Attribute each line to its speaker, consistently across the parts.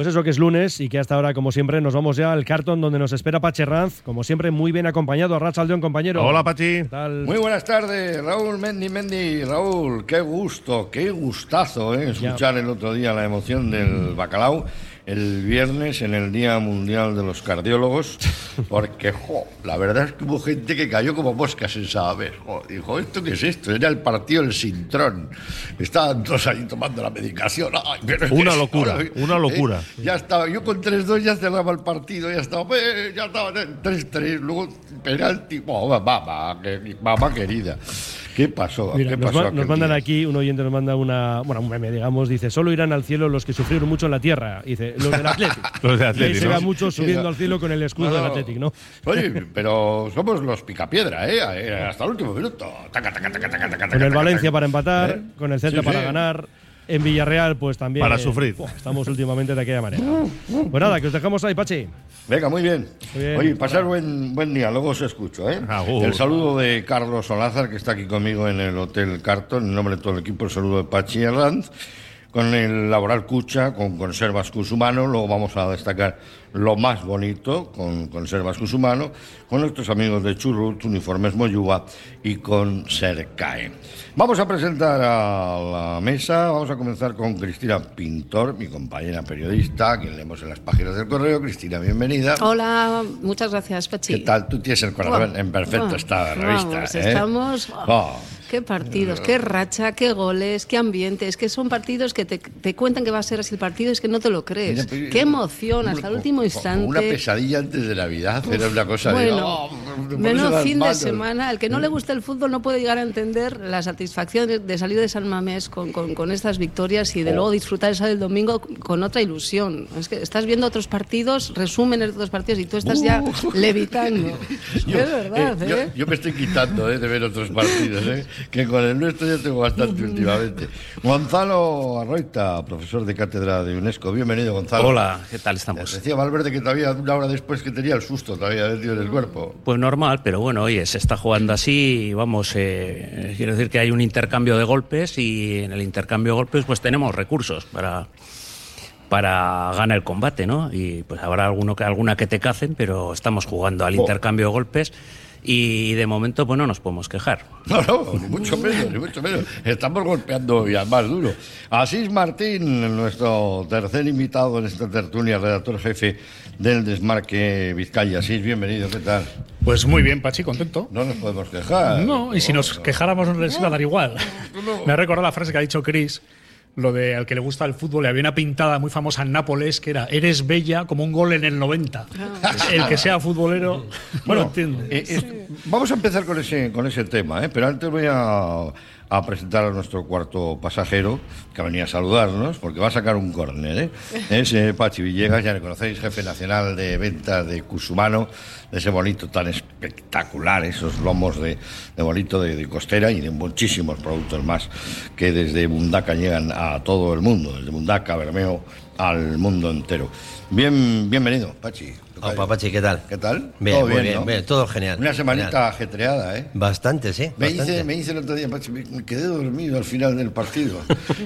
Speaker 1: Pues eso que es lunes y que hasta ahora, como siempre, nos vamos ya al cartón donde nos espera Pache Ranz, como siempre, muy bien acompañado. a Aldeón, compañero.
Speaker 2: Hola, Pachi.
Speaker 3: Muy buenas tardes, Raúl Mendy Mendy. Raúl, qué gusto, qué gustazo ¿eh? escuchar el otro día la emoción del bacalao el viernes en el Día Mundial de los Cardiólogos, porque jo, la verdad es que hubo gente que cayó como moscas sin saber. dijo, ¿esto qué es esto? Era el partido del Sintrón. Estaban todos ahí tomando la medicación.
Speaker 2: una locura, una eh, locura.
Speaker 3: ya estaba, yo con 3-2 ya cerraba el partido, ya estaba, eh, ya estaba 3-3, luego penalti. Oh, mamá, mamá querida. ¿Qué pasó?
Speaker 1: nos, mandan aquí, un oyente nos manda una, bueno, un meme, digamos, dice, solo irán al cielo los que sufrieron mucho en la tierra. Dice, los del Atlético.
Speaker 2: los del Atlético.
Speaker 1: Se va mucho subiendo al cielo con el escudo del Atlético, ¿no?
Speaker 3: Oye, pero somos los picapiedra, ¿eh? Hasta el último minuto.
Speaker 1: con el Valencia para empatar, ¿Eh? con el Celta para ganar en Villarreal, pues también.
Speaker 2: Para sufrir.
Speaker 1: estamos últimamente de aquella manera. Pues nada, que os dejamos ahí, Pachi.
Speaker 3: Venga, muy bien. Oye, pasar buen, buen día, luego os escucho. ¿eh? El saludo de Carlos Solázar, que está aquí conmigo en el Hotel Carton, en nombre de todo el equipo, el saludo de Pachi Herranz con el Laboral Cucha, con Conservas Cusumano, luego vamos a destacar lo más bonito con Conservas Cusumano, con nuestros amigos de Churrut, Uniformes Moyúa y con Sercae. Vamos a presentar a la mesa, vamos a comenzar con Cristina Pintor, mi compañera periodista, que leemos en las páginas del correo. Cristina, bienvenida.
Speaker 4: Hola, muchas gracias, Pachi.
Speaker 3: ¿Qué tal? Tú tienes el corazón en perfecto estado de revista.
Speaker 4: ¿eh? Estamos... Qué partidos, qué racha, qué goles, qué ambiente. Es que son partidos que te, cuentan que va a ser así el partido, es que no te lo crees. qué emoción hasta el último instante.
Speaker 3: Una pesadilla antes de Navidad, era una cosa
Speaker 4: bueno,
Speaker 3: de.
Speaker 4: Oh, menos fin de semana. El que no le gusta el fútbol no puede llegar a entender la satisfacción de, salir de San Mamés con, con, estas victorias y de oh. luego disfrutar esa del domingo con otra ilusión. Es que estás viendo otros partidos, resúmenes de otros partidos y tú estás ya uh. levitando. es verdad,
Speaker 3: ¿eh? yo, me estoy quitando ¿eh? de ver otros partidos. ¿eh? Que con el nuestro ya tengo bastante últimamente. Gonzalo Arroita, profesor de cátedra de UNESCO. Bienvenido, Gonzalo.
Speaker 5: Hola, ¿qué tal estamos?
Speaker 3: Decía Valverde que todavía una hora después que tenía el susto todavía dentro del cuerpo.
Speaker 5: Pues normal, pero bueno, oye, se está jugando así vamos, eh, quiero decir que hay un intercambio de golpes y en el intercambio de golpes pues tenemos recursos para para ganar el combate, ¿no? Y pues habrá alguno que, alguna que te cacen, pero estamos jugando al intercambio de golpes y de momento pues no nos podemos quejar.
Speaker 3: No, no, ni mucho menos, ni mucho menos. Estamos golpeando ya más duro. Asís Martín, nuestro tercer invitado en esta tertulia, redactor jefe del Desmarque Vizcaya. Asís, bienvenido, ¿qué tal?
Speaker 6: Pues muy bien, Pachi, contento.
Speaker 3: No nos podemos quejar.
Speaker 6: No, y si nos quejáramos nos iba a dar igual. Me ha recordado la frase que ha dicho Chris lo de al que le gusta el fútbol, le había una pintada muy famosa en Nápoles que era eres bella como un gol en el 90. Ah. El que sea futbolero, bueno, entiende.
Speaker 3: Eh, vamos a empezar con ese, con ese tema, ¿eh? pero antes voy a a presentar a nuestro cuarto pasajero, que venía a saludarnos, porque va a sacar un córner. ¿eh? Es eh, Pachi Villegas, ya le conocéis, jefe nacional de ventas de Cusumano, de ese bonito tan espectacular, esos lomos de, de bonito de, costera y de muchísimos productos más que desde Mundaca llegan a todo el mundo, desde Mundaca, Bermeo, al mundo entero. Bien, bienvenido, Pachi.
Speaker 7: Opa, Pachi, ¿qué tal?
Speaker 3: ¿Qué tal?
Speaker 7: Bien, ¿Todo muy bien, bien, todo genial.
Speaker 3: Una semanita ajetreada, ¿eh?
Speaker 7: Bastante, sí.
Speaker 3: Me, Dice, me dice el otro día, Pachi, me quedé dormido al final del partido.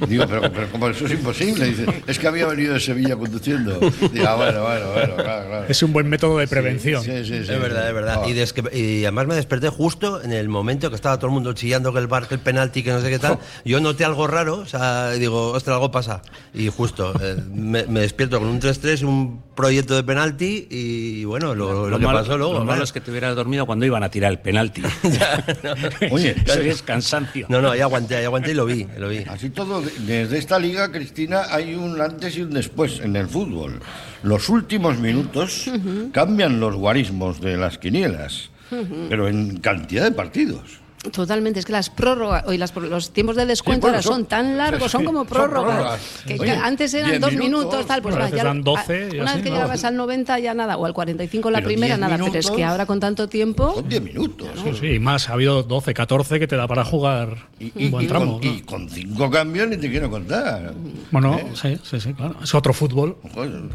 Speaker 3: Digo, pero, como eso es imposible. Dice, es que había venido de Sevilla conduciendo. Digo, ah, bueno, bueno, bueno, claro, claro.
Speaker 6: Es un buen método de prevención.
Speaker 3: Sí, sí, sí.
Speaker 7: es verdad, es verdad. Ah. Y, además me desperté justo en el momento que estaba todo el mundo chillando que el bar, que el penalti, que no sé qué tal. Yo noté algo raro, o sea, digo, ostras, algo pasa. Y justo, eh, me, me, despierto con un 3-3, un proyecto de penalti y bueno, lo, lo, que
Speaker 5: malo,
Speaker 7: pasó luego.
Speaker 5: Lo malo es que te hubieras dormido cuando iban a tirar el penalti. Oye, eso es cansancio.
Speaker 7: No, no, ahí aguanté, ahí aguanté y lo vi, lo vi.
Speaker 3: Así todo, desde esta liga, Cristina, hay un antes y un después en el fútbol. Los últimos minutos cambian los guarismos de las quinielas, pero en cantidad de partidos.
Speaker 4: Totalmente, es que las prórrogas, hoy los tiempos de descuento ahora son, tan largos, son como prórrogas. que, antes eran dos minutos, tal, pues
Speaker 6: va, ya, 12,
Speaker 4: una vez que llegabas al 90 ya nada, o al 45 la primera, nada, pero es que ahora con tanto tiempo.
Speaker 3: Son 10 minutos.
Speaker 6: Sí, sí, más, ha habido 12, 14 que te da para jugar
Speaker 3: y, un
Speaker 6: buen tramo.
Speaker 3: Y con, cinco cambios ni te quiero contar.
Speaker 6: Bueno, ¿Eh? sí, sí, sí, claro. Es otro fútbol.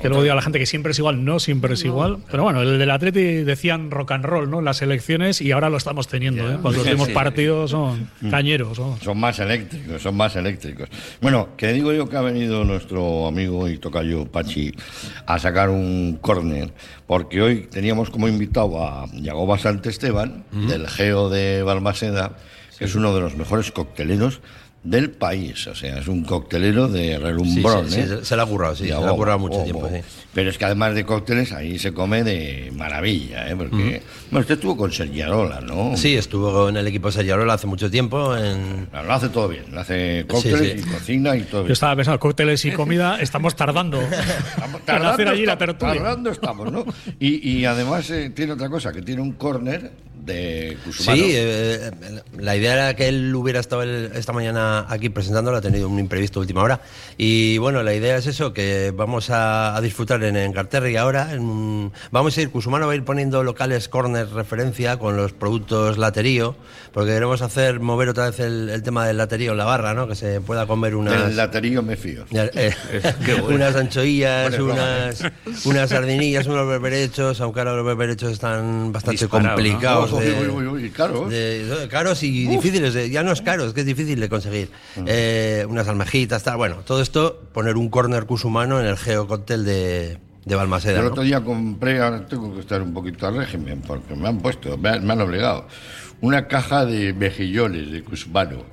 Speaker 6: que luego diga la gente que siempre es igual, no siempre es igual. Pero bueno, el del Atleti decían rock and roll, ¿no? Las elecciones y ahora lo estamos teniendo, ¿eh? Pues los partidos son Mm. cañeros.
Speaker 3: Son más eléctricos, son más eléctricos. Bueno, que digo yo que ha venido nuestro amigo y tocayo Pachi a sacar un córner, porque hoy teníamos como invitado a Yagoba Santesteban, del Geo de Balmaseda, que es uno de los mejores cocteleros del país. O sea, es un coctelero de relumbrón.
Speaker 7: Sí, ¿eh? se le ha currado, sí, se le ha currado mucho tiempo.
Speaker 3: Pero es que además de cócteles, ahí se come de maravilla, ¿eh? Porque, bueno, usted estuvo con Sergiarola, ¿no?
Speaker 7: Sí, estuvo en el equipo Sergiarola hace mucho tiempo. En...
Speaker 3: lo hace todo bien, lo hace cócteles y cocina y todo bien.
Speaker 6: Yo estaba pensando, cócteles y comida, estamos tardando, estamos tardando en hacer allí la tertulia.
Speaker 3: Tardando estamos, ¿no? Y, y además eh, tiene otra cosa, que tiene un córner de Cusumano.
Speaker 7: Sí, eh, la idea era que él hubiera estado esta mañana aquí presentándolo, ha tenido un imprevisto última hora. Y bueno, la idea es eso, que vamos a, disfrutar en, en Carterri ahora. vamos a ir, Cusumano va a ir poniendo locales corner referencia con los productos laterío, porque queremos hacer, mover otra vez el, tema del laterío en la barra, ¿no? Que se pueda comer unas...
Speaker 3: Del laterío me fío.
Speaker 7: Eh, unas anchoillas, unas, unas sardinillas, unos berberechos, aunque ahora los berberechos están bastante complicados caros y difíciles, ya no es caro, es que es difícil de conseguir. Mm. Eh, unas almejitas, tal. Bueno, todo esto, poner un corner cusumano en el Geocóctel de, de Balmaseda.
Speaker 3: El otro día compré, ahora tengo que estar un poquito al régimen, porque me han puesto, me han obligado, una caja de mejillones de cusumano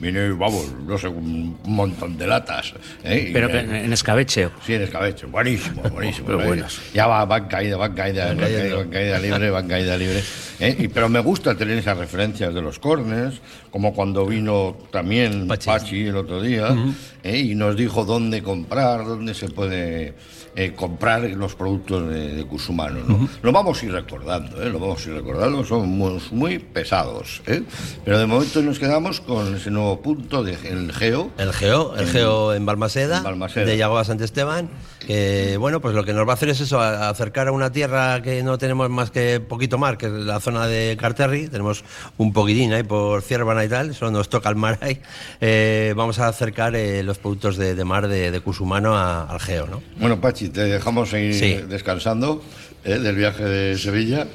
Speaker 3: Viene, vamos, no sé, un montón de latas. ¿eh?
Speaker 5: Pero en escabeche.
Speaker 3: Sí, en escabeche. Buenísimo, buenísimo. pero buenas. Ya va, van caída, van caída, van caída, van caída libre, van caída libre. ¿eh? Y, pero me gusta tener esas referencias de los corners, como cuando vino también Pachi, el otro día, ¿eh? y nos dijo dónde comprar, dónde se puede eh, comprar los productos de, Cusumano. ¿no? Lo vamos a ir recordando, ¿eh? lo vamos a ir recordando, somos muy pesados. ¿eh? Pero de momento nos quedamos con ese nuevo punto del Geo.
Speaker 7: El Geo, el Geo en Balmaseda, de Yagoba Sant Esteban, que bueno, pues lo que nos va a hacer es eso, acercar a una tierra que no tenemos más que poquito mar, que es la zona de Carterri, tenemos un poquitín ahí por Ciervana y tal, solo nos toca el mar ahí, vamos a acercar los productos de, mar de, Cusumano al Geo, ¿no?
Speaker 3: Bueno, Pachi, te dejamos seguir descansando ¿eh? del viaje de Sevilla.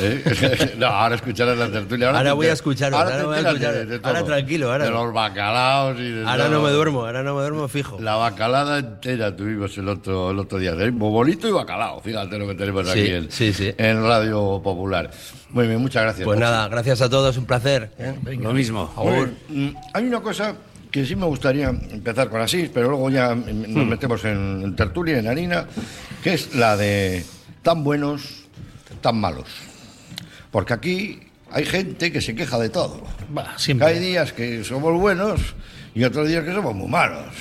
Speaker 3: ¿Eh? no, ahora escucharás la tertulia.
Speaker 7: Ahora, voy a escuchar. Ahora, voy a escuchar. ahora tranquilo. Ahora.
Speaker 3: De los bacalaos y de
Speaker 7: Ahora no me duermo, ahora no me duermo fijo.
Speaker 3: La bacalada entera tuvimos el otro, el otro día. Bobolito y bacalao. Fíjate lo que tenemos aquí en, en, Radio Popular. Muy bien, muchas gracias.
Speaker 7: Pues nada, gracias a todos, un placer. ¿eh?
Speaker 5: Lo mismo.
Speaker 3: Mm, hay una cosa que sí me gustaría empezar con así, pero luego ya nos hmm. metemos en, tertulia, en harina, que es la de tan buenos, tan malos. Porque aquí hay gente que se queja de todo. Hay días que somos buenos y otros días que somos muy malos.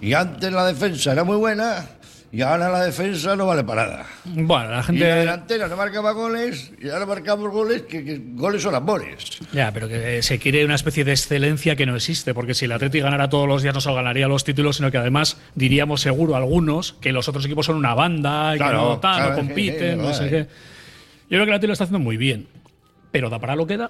Speaker 3: Y antes la defensa era muy buena y ahora la defensa no vale para nada.
Speaker 6: Bueno, la gente.
Speaker 3: Y la delantera no marcaba goles y ahora marcamos goles que, goles son amores.
Speaker 6: Ya, pero que se quiere una especie de excelencia que no existe, porque si el Atlético ganara todos los días no solo ganaría los títulos, sino que además diríamos seguro algunos que los otros equipos son una banda y que no, no compiten, no sé qué. Yo creo que el Atlético lo está haciendo muy bien, pero da para lo que da.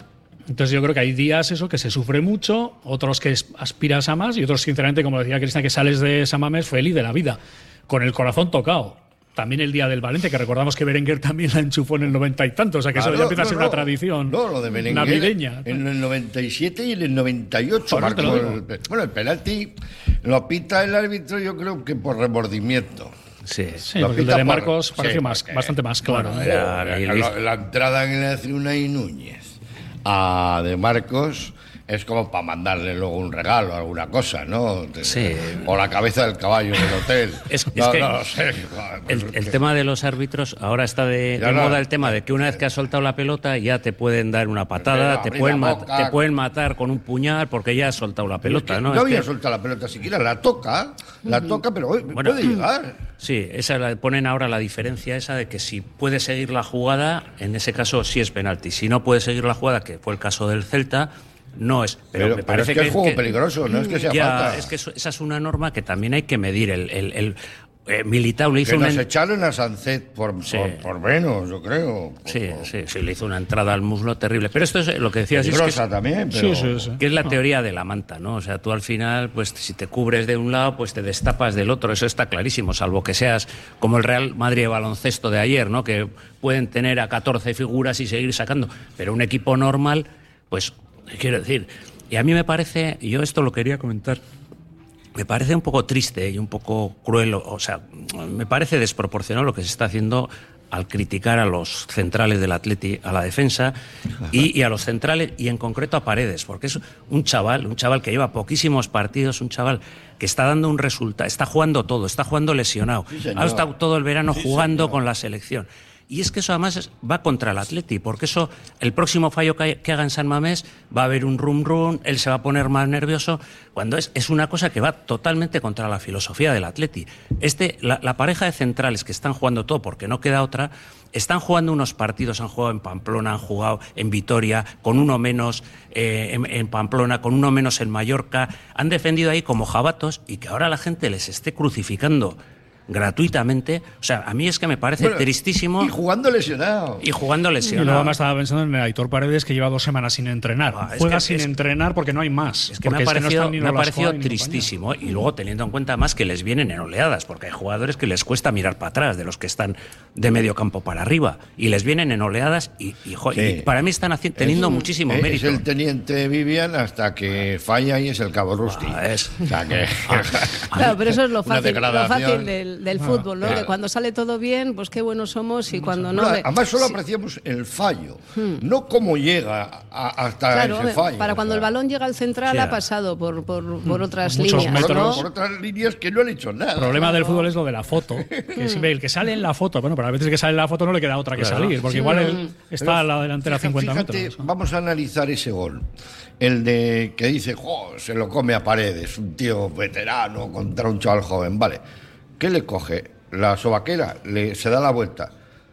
Speaker 6: Entonces yo creo que hay días eso que se sufre mucho, otros que aspiras a más y otros sinceramente, como decía Cristina, que sales de esa mames feliz de la vida con el corazón tocado. También el día del Valencia, que recordamos que Berenguer también la enchufó en el noventa y tanto, o sea que eso ya empieza a ser una tradición
Speaker 3: no, lo de Berenguer, navideña. En el 97 y en el 98 Bueno, el penalti lo pita el árbitro yo creo que por remordimiento.
Speaker 6: Sí, sí porque el de Marcos pareció más, bastante más claro.
Speaker 3: la, entrada en el una y Núñez a de Marcos es como para mandarle luego un regalo, alguna cosa, ¿no?
Speaker 5: Sí.
Speaker 3: O la cabeza del caballo del hotel.
Speaker 5: Es, que no sé. El, tema de los árbitros, ahora está de, moda el tema de que una vez que has soltado la pelota ya te pueden dar una patada, te pueden, te pueden matar con un puñal porque ya has soltado la pelota, ¿no?
Speaker 3: No había soltado la pelota siquiera, la toca, la toca, pero puede llegar.
Speaker 5: Sí, esa la, ponen ahora la diferencia esa de que si puede seguir la jugada, en ese caso sí es penalti. Si no puede seguir la jugada, que fue el caso del Celta, no es.
Speaker 3: Pero, me parece
Speaker 5: que,
Speaker 3: es juego peligroso, no es que sea
Speaker 5: ya, Es que esa es una norma que también hay que medir. El, el, eh, Militao le hizo
Speaker 3: que
Speaker 5: una.
Speaker 3: Nos echaron a Sancet por, por, menos, yo creo.
Speaker 5: Sí, sí, sí, le hizo una entrada al muslo terrible. Pero esto es lo que decías.
Speaker 3: Es que, también, pero...
Speaker 5: que es la teoría de la manta, ¿no? O sea, tú al final, pues si te cubres de un lado, pues te destapas del otro. Eso está clarísimo, salvo que seas como el Real Madrid de baloncesto de ayer, ¿no? Que pueden tener a 14 figuras y seguir sacando. Pero un equipo normal, pues, quiero decir. Y a mí me parece, yo esto lo quería comentar me parece un poco triste y un poco cruel, o sea, me parece desproporcionado lo que se está haciendo al criticar a los centrales del Atleti, a la defensa y, a los centrales y en concreto a Paredes, porque es un chaval, un chaval que lleva poquísimos partidos, un chaval que está dando un resultado, está jugando todo, está jugando lesionado, ha estado todo el verano jugando con la selección. Y es que eso además va contra el Atleti, porque eso, el próximo fallo que, haga en San Mamés, va a haber un rum rum, él se va a poner más nervioso, cuando es, es una cosa que va totalmente contra la filosofía del Atleti. Este, la, pareja de centrales que están jugando todo, porque no queda otra, están jugando unos partidos, han jugado en Pamplona, han jugado en Vitoria, con uno menos eh, en, en, Pamplona, con uno menos en Mallorca, han defendido ahí como jabatos y que ahora la gente les esté crucificando gratuitamente. O sea, a mí es que me parece tristísimo.
Speaker 3: Y jugando lesionado.
Speaker 5: Y jugando lesionado.
Speaker 6: Y luego me estaba pensando en Aitor Paredes que lleva dos semanas sin entrenar. Ah, Juega sin entrenar porque no hay más.
Speaker 5: Es que me ha parecido, me ha parecido tristísimo. Y luego teniendo en cuenta más que les vienen en oleadas, porque hay jugadores que les cuesta mirar para atrás de los que están de medio campo para arriba. Y les vienen en oleadas y, para mí están teniendo muchísimo mérito.
Speaker 3: Es el teniente Vivian hasta que falla y es el cabo Rusty.
Speaker 5: Ah, es.
Speaker 4: O sea que... claro, pero eso es lo fácil, lo fácil del del, ah, fútbol, ¿no? Que cuando sale todo bien, pues qué buenos somos y cuando no.
Speaker 3: además, solo apreciamos el fallo, hmm. no cómo llega hasta ese fallo.
Speaker 4: Para cuando el balón llega al central, ha pasado por, por, por otras líneas.
Speaker 3: Por, otras líneas que no han hecho nada.
Speaker 6: El problema del fútbol es lo de la foto. Que si ve el que sale en la foto, bueno, pero a veces que sale en la foto no le queda otra que salir, porque igual está a la delantera a 50 metros.
Speaker 3: Vamos a analizar ese gol el de que dice, se lo come a paredes, un tío veterano contra un chaval joven, vale. ¿Qué le coge? La sobaquera, le, se da la vuelta.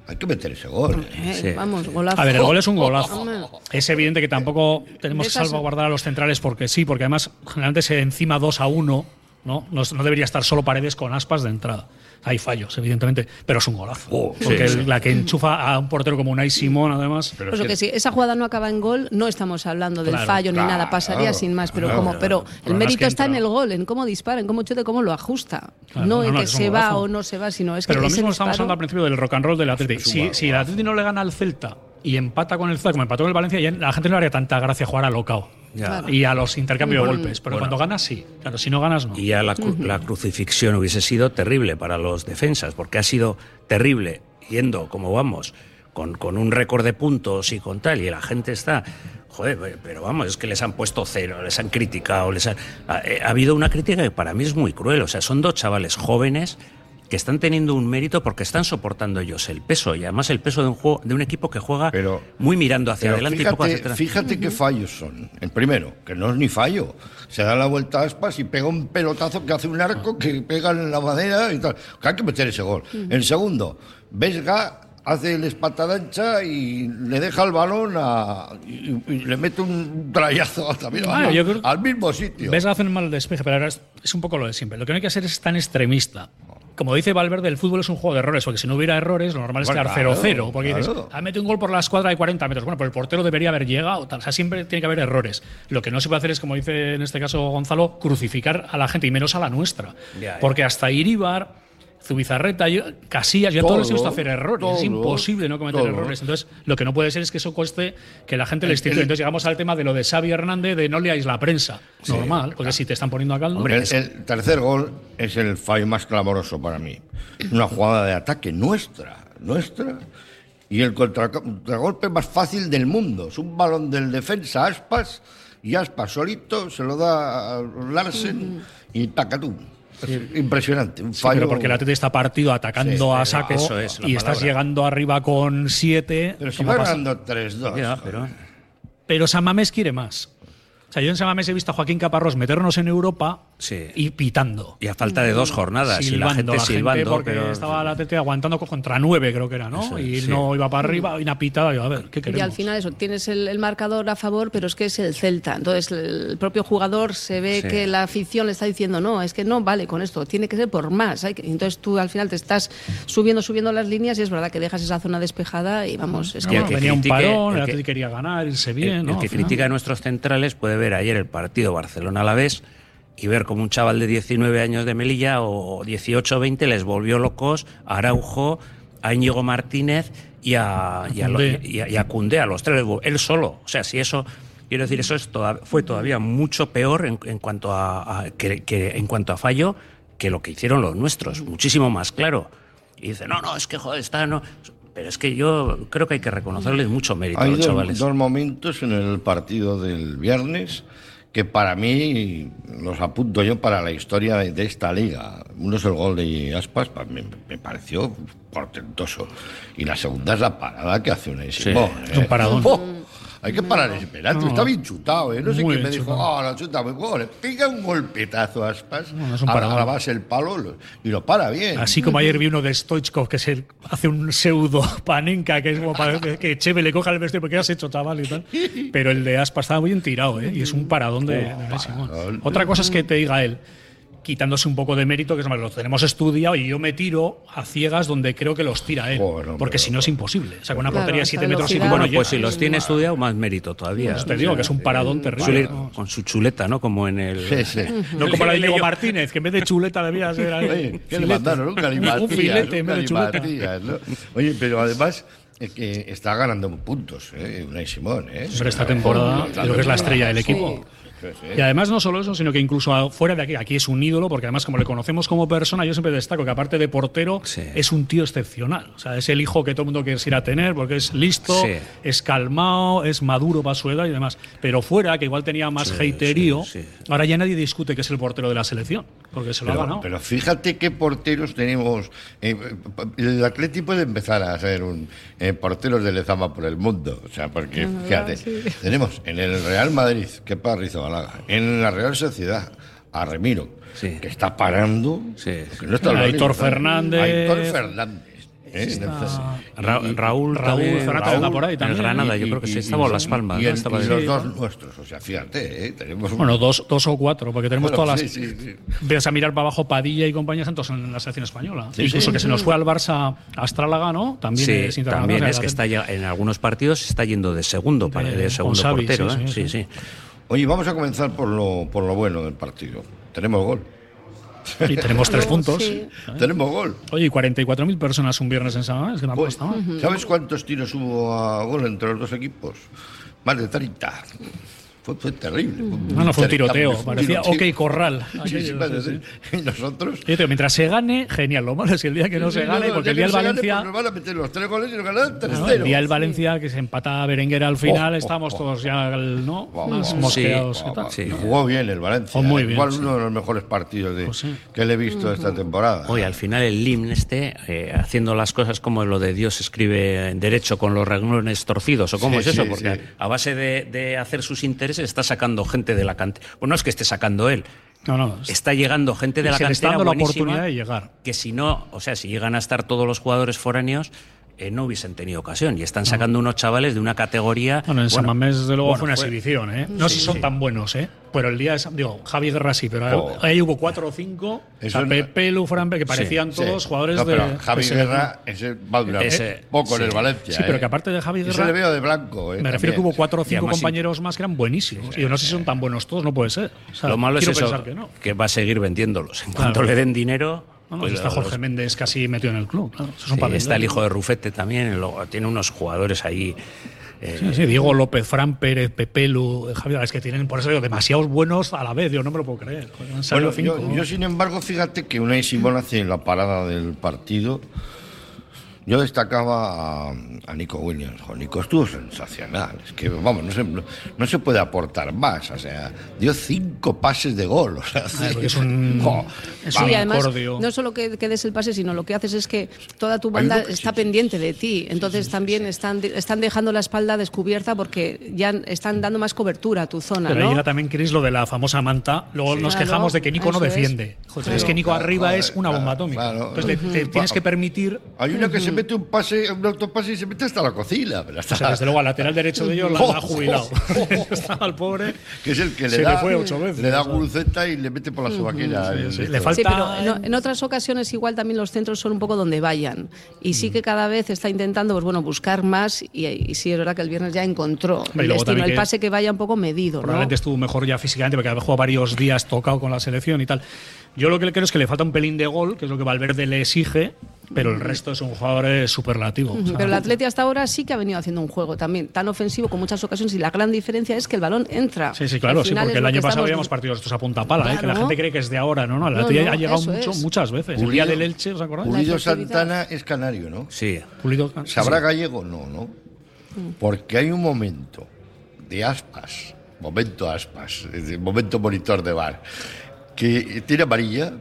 Speaker 3: Hay que meter ese gol.
Speaker 4: Eh, vamos, golazo.
Speaker 6: A ver, el gol es un golazo. Es evidente que tampoco tenemos que salvaguardar a los centrales porque sí, porque además generalmente se encima 2 a 1, ¿no? ¿no? No debería estar solo paredes con aspas de entrada hay fallos, evidentemente, pero es un golazo. Oh, porque la que enchufa a un portero como Unai Simón, además.
Speaker 4: Pero que, si esa jugada no acaba en gol, no estamos hablando del fallo ni nada, pasaría sin más. Pero como, pero el mérito está en el gol, en cómo dispara, en cómo chute, cómo lo ajusta. no, en que se va o no se va, sino es
Speaker 6: pero
Speaker 4: que.
Speaker 6: Pero lo mismo estamos hablando al principio del rock and roll del Atlético. Si, si el Atlético no le gana al Celta y empata con el Celta, como empató con el Valencia, ya la gente no le haría tanta gracia jugar a locao. Y a los intercambios de golpes. Pero cuando ganas, sí. Claro, si no ganas, no.
Speaker 5: Y ya la, crucifixión hubiese sido terrible para los defensas, porque ha sido terrible yendo como vamos, con, con un récord de puntos y con tal, y la gente está joder, pero vamos, es que les han puesto cero, les han criticado, les ha, eh, ha, habido una crítica que para mí es muy cruel. O sea, son dos chavales jóvenes que están teniendo un mérito porque están soportando ellos el peso y además el peso de un juego de un equipo que juega muy mirando hacia adelante
Speaker 3: fíjate,
Speaker 5: y poco hacia atrás.
Speaker 3: Fíjate qué fallos son. El primero, que no es ni fallo, se da la vuelta a aspas y pega un pelotazo que hace un arco que pega en la madera y tal. Que hay que meter ese gol. El segundo, Vesga hace el ancha y le deja el balón a, y, le mete un trayazo también al, mismo sitio.
Speaker 6: Vesga hace un mal despeje, pero es, es un poco lo de siempre. Lo que no hay que hacer es tan extremista como dice Valverde, el fútbol es un juego de errores, porque si no hubiera errores, lo normal es quedar 0-0. porque dices, ha metido un gol por la escuadra de 40 metros. Bueno, pero el portero debería haber llegado. O sea, siempre tiene que haber errores. Lo que no se puede hacer es, como dice en este caso Gonzalo, crucificar a la gente, y menos a la nuestra. Porque hasta Iribar Zubizarreta, Casillas, ya todos les gusta hacer errores. es imposible no cometer errores. Entonces, lo que no puede ser es que eso cueste que la gente les tire. Entonces, llegamos al tema de lo de Xavi Hernández de no leáis la prensa. Normal, porque si te están poniendo a caldo.
Speaker 3: el, tercer gol es el fallo más clamoroso para mí. Una jugada de ataque nuestra, nuestra. Y el contragolpe más fácil del mundo. Es un balón del defensa Aspas y Aspas solito se lo da a Larsen y tacatú impresionante. Un fallo.
Speaker 6: pero porque el Atleti está partido atacando a saco y estás llegando arriba con 7.
Speaker 3: Pero si va ganando 3-2.
Speaker 6: pero... pero San Mamés quiere más. O sea, yo en San Mamés he visto a Joaquín Caparrós meternos en Europa y pitando.
Speaker 5: Y a falta de dos jornadas, y la gente silbando.
Speaker 6: porque estaba la TT aguantando contra nueve, creo que era, ¿no? y no iba para arriba, y una pitada, y a ver, ¿qué queremos?
Speaker 4: Y al final eso, tienes el, marcador a favor, pero es que es el Celta. Entonces el propio jugador se ve que la afición le está diciendo, no, es que no vale con esto, tiene que ser por más. Entonces tú al final te estás subiendo, subiendo las líneas y es verdad que dejas esa zona despejada y vamos, es
Speaker 6: que, venía un parón, el, que quería ganar, irse bien.
Speaker 5: El, que critica a nuestros centrales puede ver ayer el partido Barcelona a la vez y ver como un chaval de 19 años de Melilla o 18 o 20 les volvió locos a Araujo, a Íñigo Martínez y a, y a, Cundé, a los tres, él solo. O sea, si eso, quiero decir, eso es fue todavía mucho peor en, cuanto a, que, en cuanto a fallo que lo que hicieron los nuestros, muchísimo más claro. Y dice, no, no, es que joder, está, no. Pero es que yo creo que hay que reconocerles mucho mérito a los chavales.
Speaker 3: Hay dos momentos en el partido del viernes que para mí los apunto yo para la historia de, esta liga. Uno es el gol de Aspas, me, me pareció portentoso. Y la segunda es la parada que hace un
Speaker 6: sí, Es un paradón.
Speaker 3: Hay que parar ese penalti. está bien chutado, ¿eh? No sé quién me dijo, ah, la chuta muy le pega un golpetazo a Aspas a, la base el palo y lo para bien.
Speaker 6: Así como ayer vi uno de Stoichkov que se hace un pseudo panenka, que es como para que, Cheve le coja el vestido porque has hecho, chaval y tal. Pero el de Aspas estaba bien tirado, ¿eh? Y es un paradón de, Otra cosa es que te diga él quitándose un poco de mérito, que es más, lo tenemos estudiado y yo me tiro a ciegas donde creo que los tira él. porque si no es imposible. O sea, con una portería de 7 metros y
Speaker 5: Bueno, pues si los tiene estudiado, más mérito todavía.
Speaker 6: Pues te digo que es un paradón terrible.
Speaker 5: Con su chuleta, ¿no? Como en el.
Speaker 6: Sí, sí. No como la de Diego Martínez, que en vez de chuleta debía ser.
Speaker 3: Oye, ¿qué le mandaron? Un filete en vez de chuleta. Oye, pero además que está ganando puntos, ¿eh? Unai Simón. ¿eh?
Speaker 6: Pero esta temporada creo que es la estrella del equipo. Y además no solo eso, sino que incluso fuera de aquí, aquí es un ídolo, porque además como le conocemos como persona, yo siempre destaco que aparte de portero, es un tío excepcional. O sea, es el hijo que todo el mundo quiere ir a tener, porque es listo, es calmado, es maduro para su edad y demás. Pero fuera, que igual tenía más haterío, ahora ya nadie discute que es el portero de la selección, porque se lo
Speaker 3: pero,
Speaker 6: ha ganado.
Speaker 3: Pero fíjate qué porteros tenemos. Eh, el Atleti puede empezar a ser un eh, portero de Lezama por el mundo. O sea, porque, fíjate, tenemos en el Real Madrid, qué parrizo en la Real Sociedad, a Remiro, que está parando.
Speaker 6: Sí. No está Aitor Fernández.
Speaker 3: Aitor Fernández.
Speaker 5: ¿Eh? Raúl, Raúl
Speaker 6: Raúl por ahí también.
Speaker 5: En Granada, yo creo que sí, estaba en Las Palmas.
Speaker 3: Y, los dos nuestros, o sea, fíjate, ¿eh? tenemos.
Speaker 6: Bueno, dos, dos o cuatro, porque tenemos todas las. Ves a mirar para abajo Padilla y compañía entonces en la selección española. Incluso que se nos fue al Barça Astrálaga, ¿no? También es
Speaker 5: También es que está ya, en algunos partidos está yendo de segundo, de, de segundo portero. ¿eh? sí, sí.
Speaker 3: Oye, vamos a comenzar por lo, por lo bueno del partido. Tenemos gol.
Speaker 6: Y tenemos tres puntos.
Speaker 3: Tenemos gol.
Speaker 6: Oye, 44.000 personas un viernes en San es que pues,
Speaker 3: ¿Sabes cuántos tiros hubo a gol entre los dos equipos? Más de 30. Fue, terrible.
Speaker 6: no, no, fue un tiroteo. parecía OK Corral.
Speaker 3: y nosotros.
Speaker 6: mientras se gane, genial. Lo malo es el día que no se gane, porque el día del Valencia.
Speaker 3: Pues van a meter los tres goles y nos ganan 3
Speaker 6: El día del Valencia, que se empata a Berenguer al final, oh, oh, estamos oh. todos ya ¿no? más mosqueados.
Speaker 3: Jugó bien el Valencia.
Speaker 6: muy bien.
Speaker 3: Igual uno de los mejores partidos pues que le he visto esta temporada.
Speaker 5: Oye, al final el Lim este, eh, haciendo las cosas como lo de Dios escribe en derecho con los renglones torcidos, o cómo es eso, porque a base de hacer sus intereses está sacando gente de la cantera. Bueno, no es que esté sacando él.
Speaker 6: No, no.
Speaker 5: Está llegando gente de la cantera.
Speaker 6: Está dando la oportunidad de llegar.
Speaker 5: Que si no, o sea, si llegan a estar todos los jugadores foráneos, eh, no hubiesen tenido ocasión. Y están sacando unos chavales de una categoría.
Speaker 6: Bueno, en San Mamés, desde luego, fue una exhibición, ¿eh? No sé si son tan buenos, ¿eh? Pero el día, es, digo, Javi Guerra sí, pero oh. ahí hubo cuatro o cinco. Eso Pepe, Luframbe, que parecían todos jugadores de.
Speaker 3: Javi Guerra, ese va a durar poco en el Valencia.
Speaker 6: Sí, pero que aparte de Javi Guerra.
Speaker 3: se le veo de blanco,
Speaker 6: ¿eh? Me refiero que hubo cuatro o cinco compañeros más que eran buenísimos. y yo no sé si son tan buenos todos, no puede ser.
Speaker 5: Lo malo es eso, que, va a seguir vendiéndolos. En cuanto le den dinero.
Speaker 6: Pues está Jorge Méndez casi metido en el club.
Speaker 5: está el hijo de Rufete también, tiene unos jugadores ahí.
Speaker 6: Eh, sí, Diego López, Fran Pérez, Pepelu, Javier, es que tienen por eso demasiados buenos a la vez, yo no me lo puedo creer.
Speaker 3: yo, sin embargo, fíjate que una Simón hace la parada del partido Yo destacaba a, Nico Williams. Nico estuvo sensacional. Es que, vamos, no se, no, se puede aportar más. O sea, dio cinco pases de gol. O sea,
Speaker 6: es un.
Speaker 4: sí, además, no solo que, des el pase, sino lo que haces es que toda tu banda está pendiente de ti. Entonces también están, están dejando la espalda descubierta porque ya están dando más cobertura a tu zona.
Speaker 6: Pero ahí llega también, Chris, lo de la famosa manta. Luego nos quejamos de que Nico no defiende. Es, que Nico arriba es una bomba atómica. Entonces le, tienes que permitir.
Speaker 3: Hay una que se mete un pase, un autopase y se mete hasta la cocina. Pero hasta...
Speaker 6: O sea, desde luego al lateral derecho de ellos la, ha jubilado. Estaba el pobre.
Speaker 3: Que es el que le da, le da gurceta y le mete por la sobaquera.
Speaker 4: le falta. pero en, otras ocasiones igual también los centros son un poco donde vayan. Y sí que cada vez está intentando, pues bueno, buscar más. Y, sí es verdad que el viernes ya encontró el destino, el pase que vaya un poco medido.
Speaker 6: Probablemente estuvo mejor ya físicamente porque había jugado varios días tocado con la selección y tal. Yo lo que creo es que le falta un pelín de gol, que es lo que Valverde le exige, pero el resto es un jugador eh, superlativo.
Speaker 4: pero el Atleti hasta ahora sí que ha venido haciendo un juego también tan ofensivo con muchas ocasiones y la gran diferencia es que el balón entra.
Speaker 6: Sí, sí, claro, sí, porque el año pasado habíamos partidos estos a punta pala, eh, que la gente cree que es de ahora, ¿no? no el Atleti ha llegado mucho, muchas veces. el día del Elche, ¿os acordáis?
Speaker 3: Pulido Santana es canario, ¿no?
Speaker 5: Sí.
Speaker 3: Pulido, ¿Sabrá gallego? No, ¿no? Mm. Porque hay un momento de aspas, momento aspas, momento monitor de bar, que tiene amarilla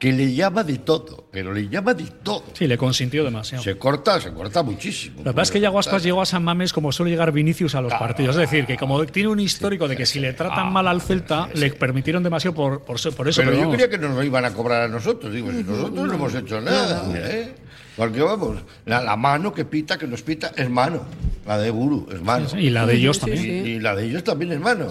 Speaker 3: que le llama de todo, pero le llama de todo.
Speaker 6: Sí, le consintió demasiado.
Speaker 3: Se corta, se corta muchísimo.
Speaker 6: Lo que pasa es que Yaguaspas llegó a San Mames como suele llegar Vinicius a los partidos. Es decir, que como tiene un histórico de que si le tratan ah, mal al Celta, le permitieron demasiado por, por, por eso.
Speaker 3: Pero, yo creía que nos lo iban a cobrar a nosotros. Digo, si nosotros no hemos hecho nada. ¿eh? Porque vamos, la, mano que pita, que nos pita, es mano. La de Guru es mano.
Speaker 6: y la de ellos también.
Speaker 3: Y, la de ellos también es mano.